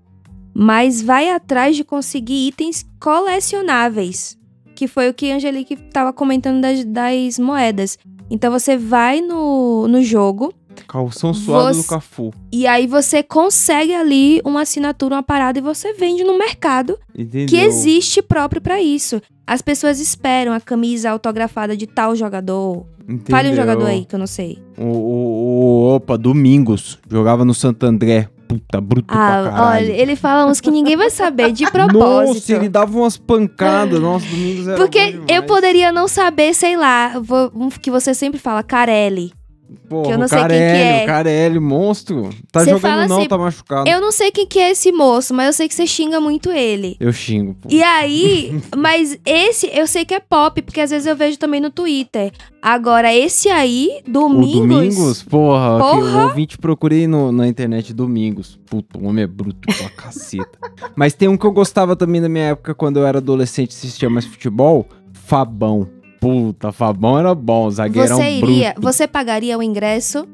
mas vai atrás de conseguir itens colecionáveis. Que foi o que a Angelique tava comentando das, das moedas. Então você vai no, no jogo Calção suado Você- do Cafu. e aí você consegue ali uma assinatura, uma parada e você vende no mercado Entendeu? que existe próprio pra isso. As pessoas esperam a camisa autografada de tal jogador. Entendeu? Fale um jogador aí que eu não sei. O, o, o- opa, Domingos. Jogava no Santo André. Puta, bruto pra Ah, caralho. olha, ele fala uns que ninguém vai saber, de propósito. Nossa, ele dava umas pancadas. Nossa, Domingos era Porque eu poderia não saber, sei lá, vou- um que você sempre fala, Carelli. Porra, que eu não o sei quem que Carelli, é. O Carelli, monstro. Tá Você jogando não, assim, tá machucado. Eu não sei quem que é esse moço, mas eu sei que você xinga muito ele. Eu xingo. pô. E aí, mas esse eu sei que é pop, porque às vezes eu vejo também no Twitter. Agora, esse aí, O Domingos. Domingos, porra, Porra. o ouvinte procurei no, na internet Domingos. Puta, o homem é bruto pra caceta. Mas tem um que eu gostava também na minha época, quando eu era adolescente e assistia mais futebol, Fabão. Puta, Fabão era bom, zagueirão Você iria, bruto. você pagaria o ingresso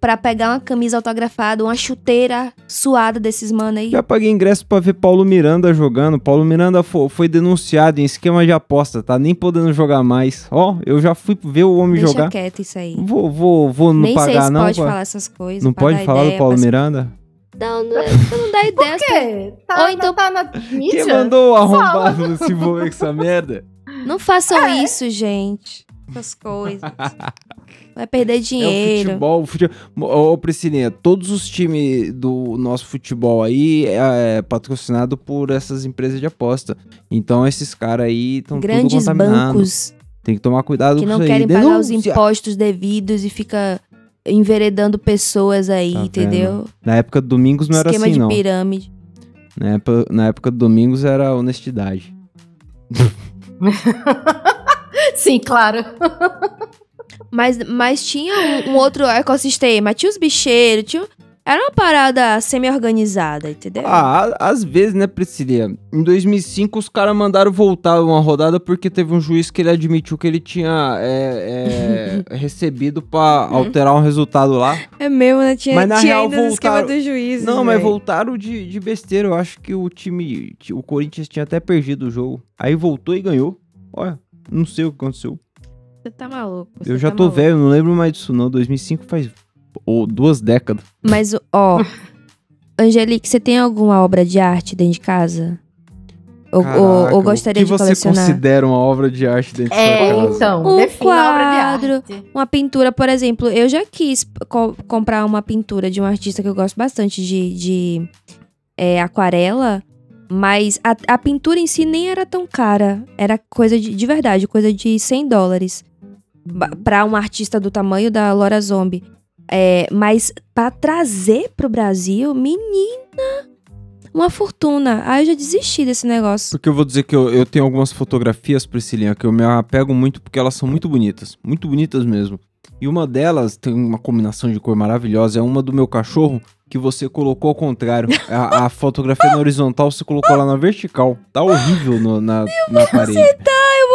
pra pegar uma camisa autografada, uma chuteira suada desses mano aí? Já paguei ingresso pra ver Paulo Miranda jogando. Paulo Miranda fo- foi denunciado em esquema de aposta, tá nem podendo jogar mais. Ó, eu já fui ver o homem Deixa jogar. quieto isso aí. Vou, vou, vou não Nem sei pagar se não. pode pá. falar essas coisas. não pra pode falar do ideia Paulo pras- Miranda? Não, não, é- não dá ideia. Por quê? Tá, Ou então- tá na mídia? Quem mandou o arrombado se envolver com essa merda? Não façam É. isso, gente. Essas coisas. Vai perder É o dinheiro. futebol. O futebol. Ô, Priscilinha, todos os times do nosso futebol aí é, é patrocinado por essas empresas de aposta. Então esses caras aí estão Grandes bancos Tem que tomar cuidado que com não isso aí. querem pagar os impostos devidos e fica enveredando pessoas aí, Tá entendeu? Na época do Domingos não era Esquema assim, de não. pirâmide. Na época, na época do Domingos era honestidade. Sim, claro. Mas, mas tinha um, um outro ecossistema. Tinha os bicheiros, tinha... Era uma parada semi-organizada, entendeu? Ah, às vezes, né, Priscilia? Em 2005, os caras mandaram voltar uma rodada porque teve um juiz que ele admitiu que ele tinha é, é, recebido pra alterar um resultado lá. É mesmo, né? Tinha, Mas na tinha real ainda voltaram- do juiz. Não, mas voltaram de, de besteira. Eu acho que o time, o Corinthians tinha até perdido o jogo. Aí voltou e ganhou. Olha, não sei o que aconteceu. Você tá maluco. você Eu já tá tô maluco. velho, não lembro mais disso não. 2005 faz ou, duas décadas. Mas, ó, Angelique, você tem alguma obra de arte dentro de casa? Ou, ou- Caraca, ou gostaria o de que você colecionar? considera uma obra de arte dentro de É, sua casa? então, Um de quadro. arte. Uma pintura, por exemplo, eu já quis co- comprar uma pintura de um artista que eu gosto bastante de, de é, aquarela, mas a, a pintura em si nem era tão cara. Era coisa de, de verdade, coisa de 100 dólares. Pra um artista do tamanho da Laura Zombie. É, mas pra trazer pro Brasil, menina, uma fortuna. Aí eu já desisti desse negócio. Porque eu vou dizer que eu, eu tenho algumas fotografias, Priscilinha, que eu me apego muito porque elas são muito bonitas. Muito bonitas mesmo. E uma delas tem uma combinação de cor maravilhosa. É uma do meu cachorro que você colocou ao contrário. A, a fotografia na horizontal você colocou lá na vertical. Tá horrível no- na, na parede.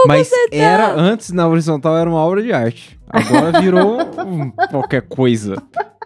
Mas era antes na horizontal era uma obra de arte. Agora virou um- qualquer coisa.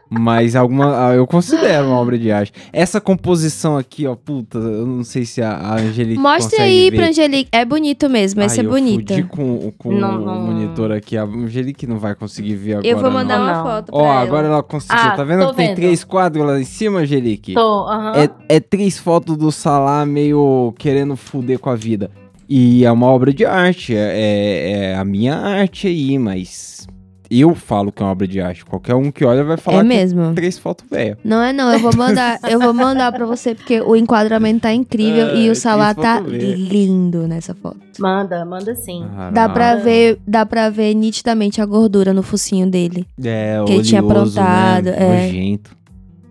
Mas alguma. ah, Eu considero uma obra de arte. Essa composição aqui, ó, puta, eu não sei se a, a Angelique. Mostre consegue aí ver. pra Angelique. É bonito mesmo, esse Ai, é bonito. Eu com, com Não, o não. monitor aqui. A Angelique não vai conseguir ver agora. Eu vou não. mandar uma Não. foto pra Ó, ela. agora ela conseguiu. Ah, tá vendo que tem três quadros lá em cima, Angelique? Tô, aham. É, é três fotos do Salah meio querendo fuder com a vida. E é uma obra de arte. É, é- é a minha arte aí, mas. eu falo que é uma obra de arte. Qualquer um que olha vai falar É que mesmo. é três fotos velhas. Não é não, eu vou mandar, eu vou mandar pra você, porque o enquadramento tá incrível e Ai, o Salah que tá velha. lindo nessa foto. Manda, manda sim. Dá pra Ah. ver, dá pra ver nitidamente a gordura no focinho dele. É, que ele tinha oleoso, aprontado, né? é. Nojento.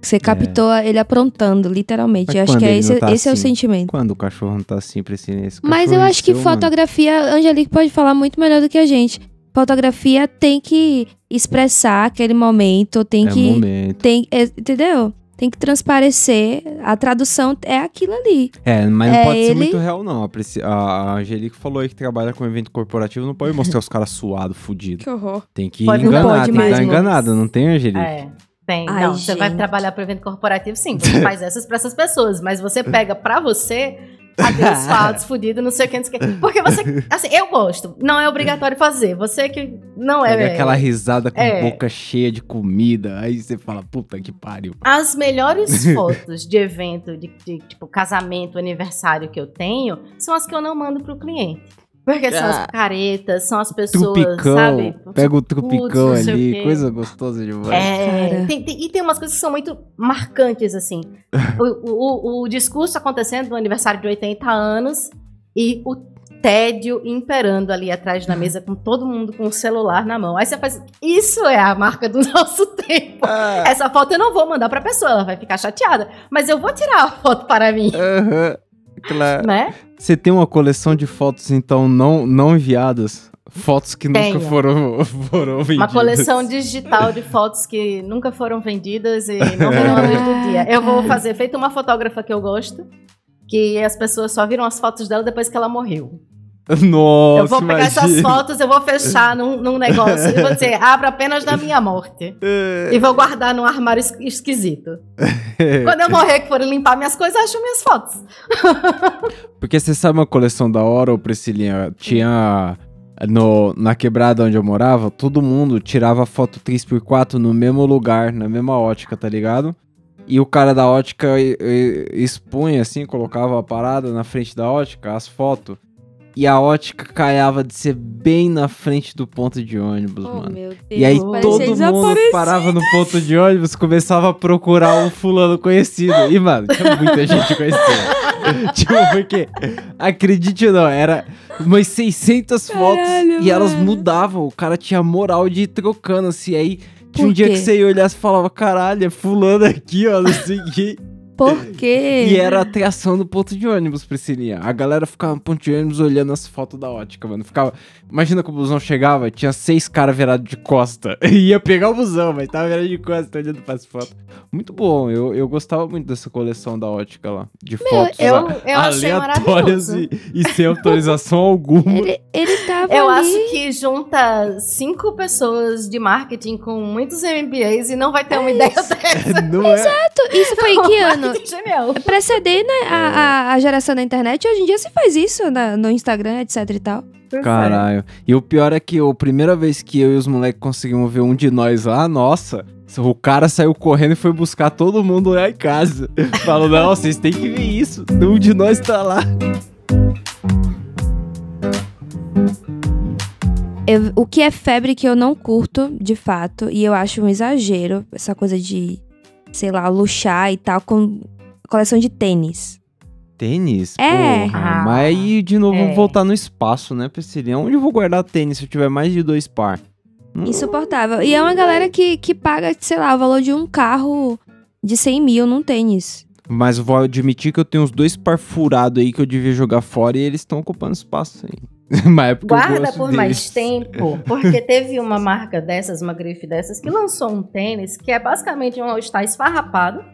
Você captou ele aprontando, literalmente. Mas Eu acho que é esse, tá esse é o assim? sentimento. Quando o cachorro não tá assim pra esse Mas eu cachorro acho que seu, mano. fotografia, a Angelique pode falar muito melhor do que a gente. Fotografia tem que expressar aquele momento, tem é que. momento. Tem, é, entendeu? Tem que transparecer. A tradução é aquilo ali. É, mas não É pode ser ele- muito real, não. A, Angelique falou aí que trabalha com evento corporativo, não pode mostrar os caras suados, fudidos. Que horror. Tem que Pode- enganar, tem que dar enganada, não tem, Angelique? É. Tem. Ai, não, você vai gente. trabalhar para evento corporativo, sim. Você faz essas pra essas pessoas. Mas você pega pra você, adeus fatos, fudido, não sei o que, não sei o que. Porque você. Assim, eu gosto. Não é obrigatório fazer. Você que não é. Pega aquela risada com É. boca cheia de comida, aí você fala, puta que pariu. As melhores fotos de evento, de, de, tipo casamento, aniversário que eu tenho, são as que eu não mando pro cliente. Porque são as Ah. caretas, são as pessoas, Trupicão, sabe? pega o Putz, trupicão o ali, coisa gostosa demais. É, tem- tem- e tem umas coisas que são muito marcantes, assim. o, o- o discurso acontecendo no aniversário de 80 anos e o tédio imperando ali atrás da mesa com todo mundo com o celular na mão. Aí você faz. Isso é a marca do nosso tempo. Ah, Essa foto eu não vou mandar pra pessoa, ela vai ficar chateada. Mas eu vou tirar a foto para mim, aham, claro. né? Você tem uma coleção de fotos, então, não, não enviadas? Fotos que nunca Tenho. foram, foram vendidas. Uma coleção digital de fotos que nunca foram vendidas e não viram a luz do dia. Eu vou fazer feito uma fotógrafa que eu gosto, que as pessoas só viram as fotos dela depois que ela morreu. Nossa, eu vou pegar essas imagina. fotos, eu vou fechar num, num negócio e vou dizer, abra apenas na minha morte. E vou guardar num armário es- esquisito. Quando eu morrer, que forem limpar minhas coisas, acham minhas fotos. Porque você sabe uma coleção da hora, ô Priscilinha? Tinha. No, na quebrada onde eu morava, todo mundo tirava foto 3x4 no mesmo lugar, na mesma ótica, tá ligado? E o cara da ótica expunha assim, colocava a parada na frente da ótica, as fotos. E a ótica caiava de ser bem na frente do ponto de ônibus, Oh, mano. meu Deus. E aí parecia todo mundo parava no ponto de ônibus, começava a procurar um fulano conhecido. E, mano, tinha muita gente conhecida. tipo, porque, acredite ou não, era umas 600 fotos e elas mudavam. O cara tinha moral de ir trocando, assim. Aí tinha um dia que você ia olhar e falava, caralho, é fulano aqui, ó, não sei o. Por quê? E era a atração do ponto de ônibus, Priscilinha. A galera ficava no ponto de ônibus olhando as fotos da ótica, mano. Ficava. Imagina que o busão chegava, tinha seis caras virados de costa. Ia pegar o busão, mas tava virado de costa olhando pras fotos. Muito bom, eu, eu gostava muito dessa coleção da ótica lá. De fotos eu- a- eu achei aleatórias maravilhoso. e, e sem autorização alguma. Ele, ele tava Eu ali. acho que junta cinco pessoas de marketing com muitos MBAs e não vai ter uma ideia dessa. Não é? Isso foi em que ano? Marketing Genial. Preceder né, a, a, a geração da internet. Hoje em dia se faz isso na- no Instagram, etc e tal. Caralho. E o pior é que a primeira vez que eu e os moleques conseguimos ver um de nós lá, nossa, o cara saiu correndo e foi buscar todo mundo lá em casa. Falou, não, vocês têm que ver isso. Um de nós tá lá. Eu- o que é febre que eu não curto, de fato, e eu acho um exagero, essa coisa de, sei lá, luxar e tal, com coleção de tênis. Tênis? É. Porra, Ah, mas aí de novo é. voltar no espaço, né, Priscilinha? Onde eu vou guardar tênis se eu tiver mais de dois par? Insuportável. E é uma galera que, que paga, sei lá, o valor de um carro de 100 mil num tênis. Mas vou admitir que eu tenho uns dois par furados aí que eu devia jogar fora e eles estão ocupando espaço aí. É Guarda por deles. mais tempo, porque teve uma marca dessas, uma grife dessas, que lançou um tênis que é basicamente um all-star esfarrapado.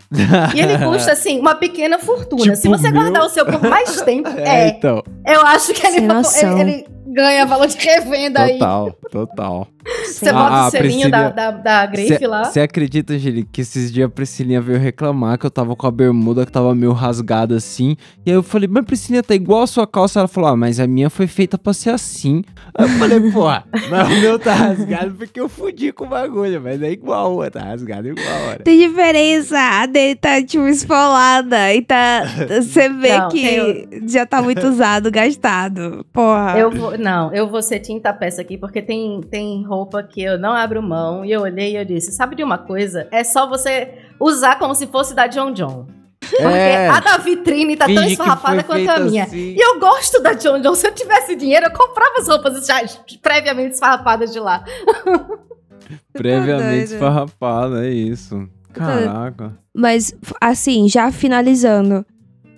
e ele custa, assim, uma pequena fortuna. Tipo Se você meu. guardar o seu por mais tempo, É, é, então. eu acho que ele, ele, ele ganha valor de revenda aí. Total, total. Você Sem- bota Ah, o selinho da, da, da grife lá. Você acredita, Angelique, que esses dias a Priscilinha veio reclamar que eu tava com a bermuda que tava meio rasgada assim. E aí eu falei, mas Priscilinha, tá igual a sua calça. Ela falou, ah, mas a minha foi feita pra ser assim. Aí eu falei, pô, mas o meu tá rasgado porque eu fudi com o bagulho, mas é igual, tá rasgado igual, né? Tem diferença. A dele tá, tipo, esfolada. E tá. Você vê Não, que já tá muito usado, gastado. Porra. Eu vou, não, eu vou ser tinta peça aqui, porque tem, tem roupa que eu não abro mão. E eu olhei e eu disse: sabe de uma coisa? É só você usar como se fosse da John John. Porque É, a da vitrine tá tão finge que esfarrapada quanto a minha. assim. E eu gosto da John John. Se eu tivesse dinheiro, eu comprava as roupas já previamente esfarrapadas de lá. Previamente doido. esfarrapada, é isso. Caraca. Mas, assim, já finalizando.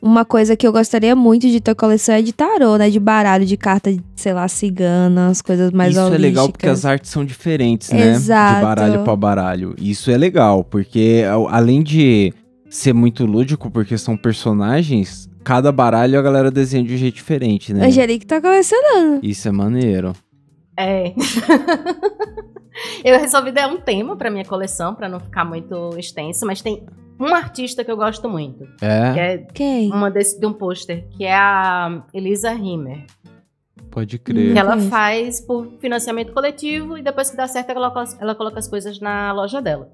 Uma coisa que eu gostaria muito de ter coleção é de tarô, né? De baralho, de carta, de, sei lá, ciganas, coisas mais Isso é legal porque holísticas. as artes são diferentes, né? Exato. De baralho pra baralho. Isso é legal, porque além de ser muito lúdico, porque são personagens, cada baralho a galera desenha de um jeito diferente, né? Angelique tá colecionando. Isso é maneiro. É. eu resolvi dar um tema pra minha coleção, pra não ficar muito extenso, mas tem um artista que eu gosto muito, que É, é Quem? uma desse, de um pôster, que é a Elisa Rimmer. pode Que crer. ela conheço. faz por financiamento coletivo e depois que dá certo ela coloca, ela coloca as coisas na loja dela.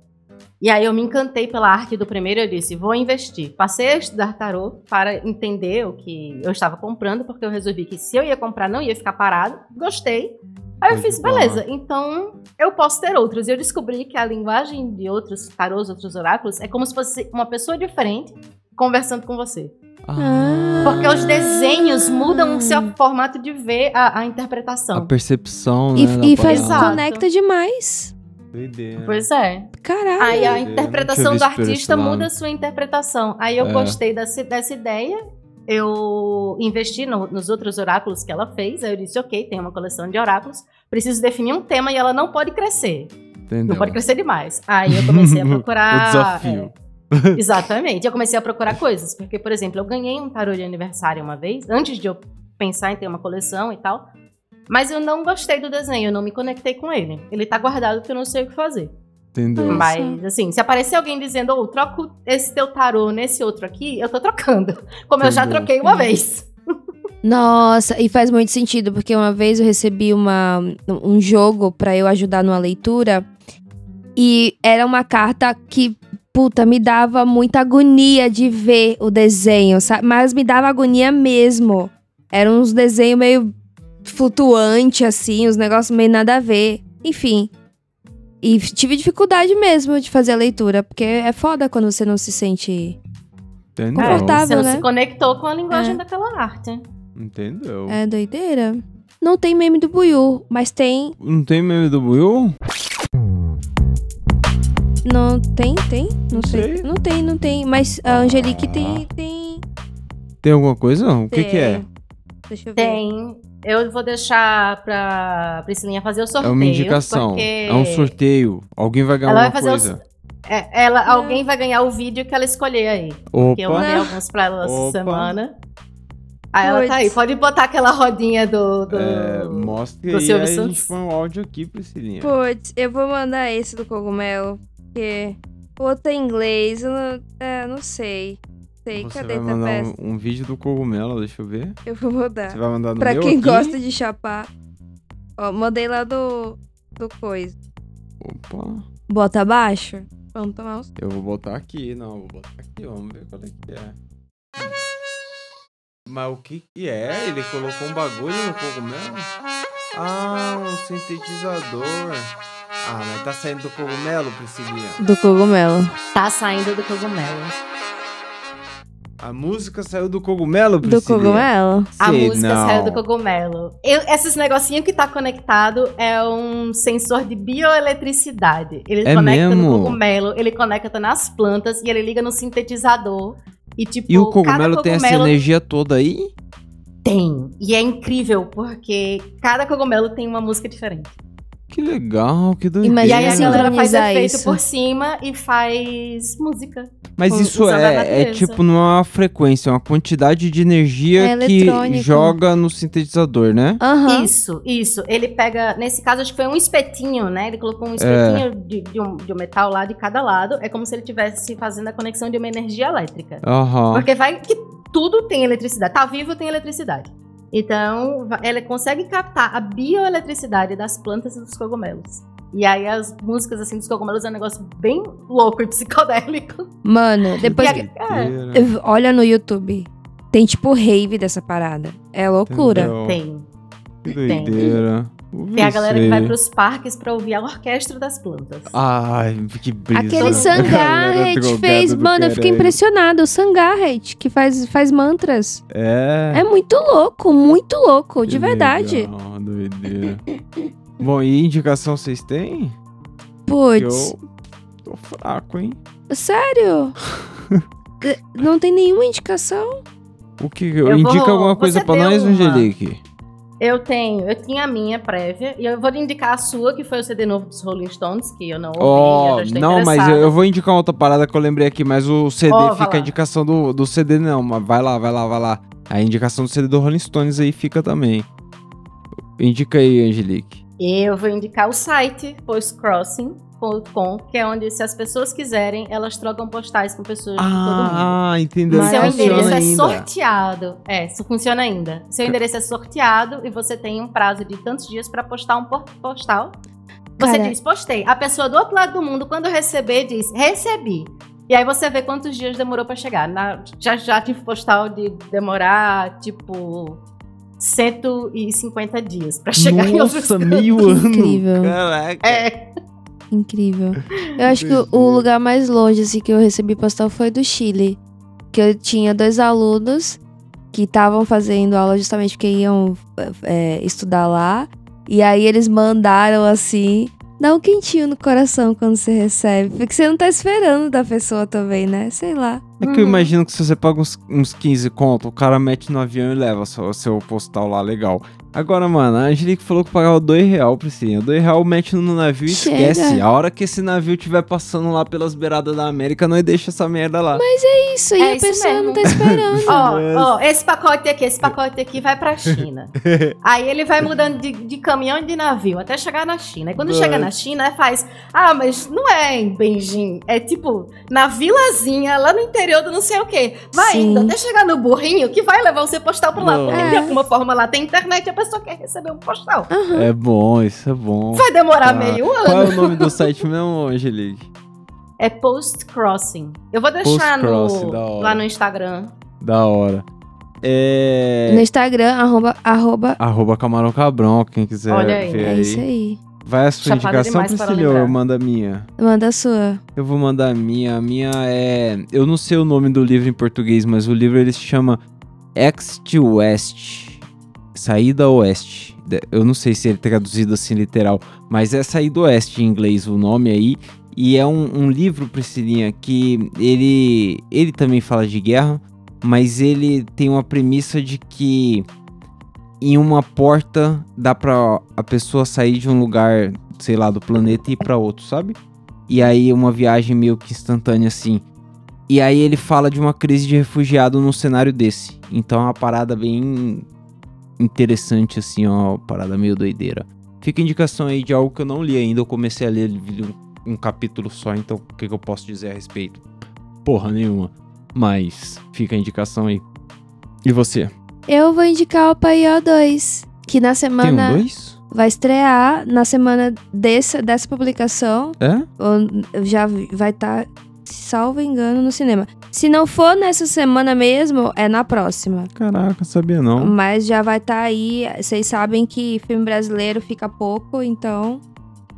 E aí eu me encantei pela arte do primeiro e eu disse, vou investir. Passei a estudar tarô para entender o que eu estava comprando, porque eu resolvi que se eu ia comprar não ia ficar parado. Gostei. Aí eu Muito fiz, bom. beleza, então eu posso ter outros. E eu descobri que a linguagem de outros tarôs, outros oráculos, é como se fosse uma pessoa diferente conversando com você. Ah. Porque os desenhos mudam o seu formato de ver a, a interpretação. A percepção, E, né? da e faz, conecta demais. Doideira. Pois é. Caralho. Aí a Doideira. interpretação do artista muda a sua interpretação. Aí eu É. gostei dessa, dessa ideia. Eu investi no- nos outros oráculos que ela fez. Aí eu disse, ok, tem uma coleção de oráculos. Preciso definir um tema e ela não pode crescer. Entendeu? Não pode crescer demais. Aí eu comecei a procurar. O desafio. é, exatamente. Eu comecei a procurar coisas. Porque, por exemplo, eu ganhei um tarô de aniversário uma vez, antes de eu pensar em ter uma coleção e tal. Mas eu não gostei do desenho, eu não me conectei com ele. Ele tá guardado porque eu não sei o que fazer. Entendeu? Mas, assim, se aparecer alguém dizendo, ô, troco esse teu tarô nesse outro aqui, eu tô trocando. Como eu já Entendeu. troquei uma vez. Nossa, e faz muito sentido, porque uma vez eu recebi uma, um jogo pra eu ajudar numa leitura e era uma carta que, puta, me dava muita agonia de ver o desenho, sabe? Mas me dava agonia mesmo. Eram uns desenhos meio flutuante, assim, os negócios meio nada a ver. Enfim. E tive dificuldade mesmo de fazer a leitura, porque é foda quando você não se sente. Entendeu? Confortável. Você não né? se conectou com a linguagem É. daquela arte. Entendeu? É doideira. Não tem meme do Buiu, mas tem Não tem meme do Will? Não tem, tem? Não sei. sei. Não tem, não tem. Mas a Angelique tem. Tem. Tem alguma coisa? O que tem. que é? Deixa eu ver. Tem. Eu vou deixar pra Priscilinha fazer o É sorteio. uma indicação. Porque É um sorteio. Alguém vai ganhar Ela vai os- coisa. é, ela, alguém vai ganhar o vídeo que ela escolher aí. Que eu Opa. mandei alguns pra ela essa Opa. semana. Aí ela tá aí. Pode botar aquela rodinha do. do... É, mostra do aí, Silvio aí a gente põe o áudio aqui, Priscilinha. Putz, eu vou mandar esse do cogumelo. Porque o outro é inglês. Eu não, é, não sei. Sei. Você Cadê vai mandar um, um vídeo do cogumelo, deixa eu ver. Eu vou mandar. Você vai mandar no Pra meu quem aqui? gosta de chapar. Ó, mandei lá do. Do coisa. Opa, Bota abaixo. Vamos tomar uns. eu vou botar aqui. Não, vou botar aqui, vamos ver qual é que é. Mas o que que é? Ele colocou um bagulho no cogumelo? Ah, um sintetizador. Ah, mas tá saindo do cogumelo, Priscilinha? Do cogumelo. Tá saindo do cogumelo. A música saiu do cogumelo, Do Priscilinha? cogumelo? A Sei música não. saiu do cogumelo. Eu, esses negocinhos que tá conectado é um sensor de bioeletricidade. Ele É conecta mesmo? no cogumelo, ele conecta nas plantas e ele liga no sintetizador. E tipo, E o cada cogumelo tem essa cogumelo energia toda aí? tem. E é incrível, porque cada cogumelo tem uma música diferente. Que legal, que doideira. Imagina e aí a se galera faz efeito isso. por cima e faz música. Mas com- isso a é, é tipo numa frequência, uma quantidade de energia É que joga no sintetizador, né? Aham. Isso, isso. Ele pega, nesse caso, acho que foi um espetinho, né? Ele colocou um espetinho de, de um, de um metal lá de cada lado. É como se ele estivesse fazendo a conexão de uma energia elétrica. Aham. Porque vai que tudo tem eletricidade. Tá vivo, tem eletricidade. Então, ela consegue captar a bioeletricidade das plantas e dos cogumelos. E aí as músicas assim dos cogumelos é um negócio bem louco e psicodélico. Mano, depois a- é. Olha no YouTube. Tem tipo rave dessa parada. É loucura. Entendeu? tem. Que doideira. Ver Tem a galera que vai pros parques pra ouvir a orquestra das plantas. Ai, que brisa. Aquele Sangarret fez. Mano, eu fiquei caralho. impressionada. O Sangarret, que faz, faz mantras. É. É muito louco, muito louco, de Que verdade. legal, doideira. Bom, e indicação vocês têm? Putz, eu tô fraco, hein? sério? Não tem nenhuma indicação? O que? Eu indica vou- alguma coisa você pra nós, uma. Angelique? Eu tenho, eu tinha a minha prévia, e eu vou lhe indicar a sua, que foi o CD novo dos Rolling Stones, que eu não ouvi, Ó, eu já não, mas eu, eu vou indicar outra parada que eu lembrei aqui, mas o CD vai fica a indicação do, do CD, não. Mas vai lá, vai lá, vai lá. A indicação do CD do Rolling Stones aí fica também. Indica aí, Angelique. Eu vou indicar o site que é onde, se as pessoas quiserem, elas trocam postais com pessoas de todo mundo. Ah, entendeu? Mas Seu endereço é ainda. sorteado. É, isso funciona ainda. Seu endereço é sorteado e você tem um prazo de tantos dias pra postar um postal. Você Cara. diz, postei. A pessoa do outro lado do mundo, quando receber, diz, recebi. E aí você vê quantos dias demorou pra chegar. Na- já, já tive postal de demorar, tipo, 150 dias pra chegar em outros Nossa, meio ano. Incrível. Caraca. É, Incrível. Eu acho que o- o lugar mais longe assim, que eu recebi postal foi do Chile. Que eu tinha dois alunos que estavam fazendo aula justamente porque iam é, estudar lá. E aí eles mandaram assim. Dá um quentinho no coração quando você recebe. Porque você não tá esperando da pessoa também, né? Sei lá. É que eu Uhum. imagino que se você paga uns, uns 15 conto, o cara mete no avião e leva seu, seu postal lá, legal. Agora, mano, a Angelique falou que pagava 2 real, Priscilinha. 2 real mete no navio e Chega. esquece. A hora que esse navio estiver passando lá pelas beiradas da América, nós deixa essa merda lá. Isso, e É a isso pessoa mesmo. não tá esperando. Ó, ó, esse pacote aqui, esse pacote aqui vai pra China. Aí ele vai mudando de, de caminhão e de navio até chegar na China. E quando Yes. chega na China, é faz. Ah, mas não é em Beijing. É tipo, na vilazinha, lá no interior do não sei o quê. Vai Sim. indo até chegar no burrinho que vai levar você postal pra lá. Não. Porque É. de alguma forma lá tem internet e a pessoa quer receber um postal. Aham. É bom, isso é bom. Vai demorar Ah, meio Qual ano. é o nome do site mesmo, Angelique? É Post Crossing. Eu vou deixar no, lá no Instagram. Da hora. É. No Instagram, arroba, arroba. Arroba Camarão Cabrão, quem quiser Olha aí. ver É aí. isso aí. Vai a sua Chapada indicação, Priscila, eu mando a minha? Manda a sua. Eu vou mandar a minha. A minha é. Eu não sei o nome do livro em português, mas o livro ele se chama Ext West. Saída Oeste. Eu não sei se ele é traduzido assim literal, mas é Saída Oeste em inglês o nome aí. E é um, um livro, Priscilinha, que ele, ele também fala de guerra, mas ele tem uma premissa de que em uma porta dá pra a pessoa sair de um lugar, sei lá, do planeta e ir pra outro, sabe? E aí uma viagem meio que instantânea assim. E aí ele fala de uma crise de refugiado num cenário desse. Então é uma parada bem interessante assim, ó, parada meio doideira. Fica indicação aí de algo que eu não li ainda, eu comecei a ler um, um capítulo só, então o que, que eu posso dizer a respeito? Porra nenhuma. Mas fica a indicação aí. E você? Eu vou indicar o Paió 2. Que na Tem um semana dois? vai estrear. Na semana dessa, dessa publicação. É? Já vai estar, salvo engano, no cinema. Se não for nessa semana mesmo, é na próxima. Caraca, sabia não. Mas já vai estar aí. Vocês sabem que filme brasileiro fica pouco, então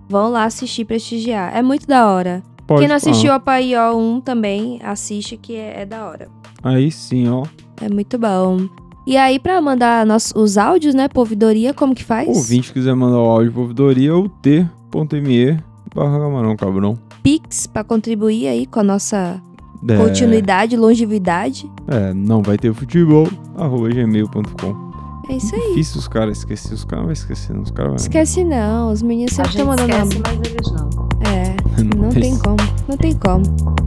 vão lá assistir, prestigiar. É muito da hora. Pode Quem não assistiu a Paió 1 também, assiste que é, é da hora. Aí sim, ó. É muito bom. E aí, pra mandar nossos, os áudios, né, pra ouvidoria, como que faz? O ouvinte quiser mandar o áudio pra ouvidoria, o t.me barra camarão cabrão. Pix pra contribuir aí com a nossa É, continuidade, longevidade. É, não vai ter futebol, arroba gmail.com. É isso aí. Difícil os caras esquecer, os caras não vão esquecer, não, os caras vão... Esquece não, os meninos sempre estão mandando. esquece, mas eles não. É, não tem como, não tem como.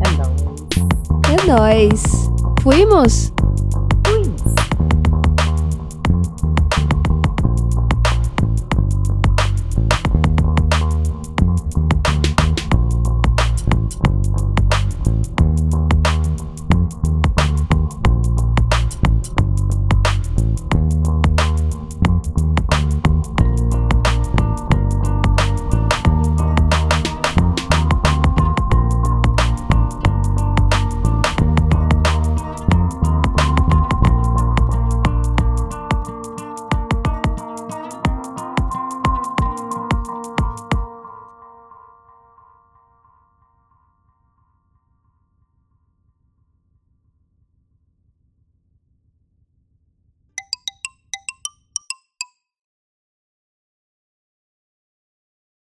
É não. É nóis. Fuimos?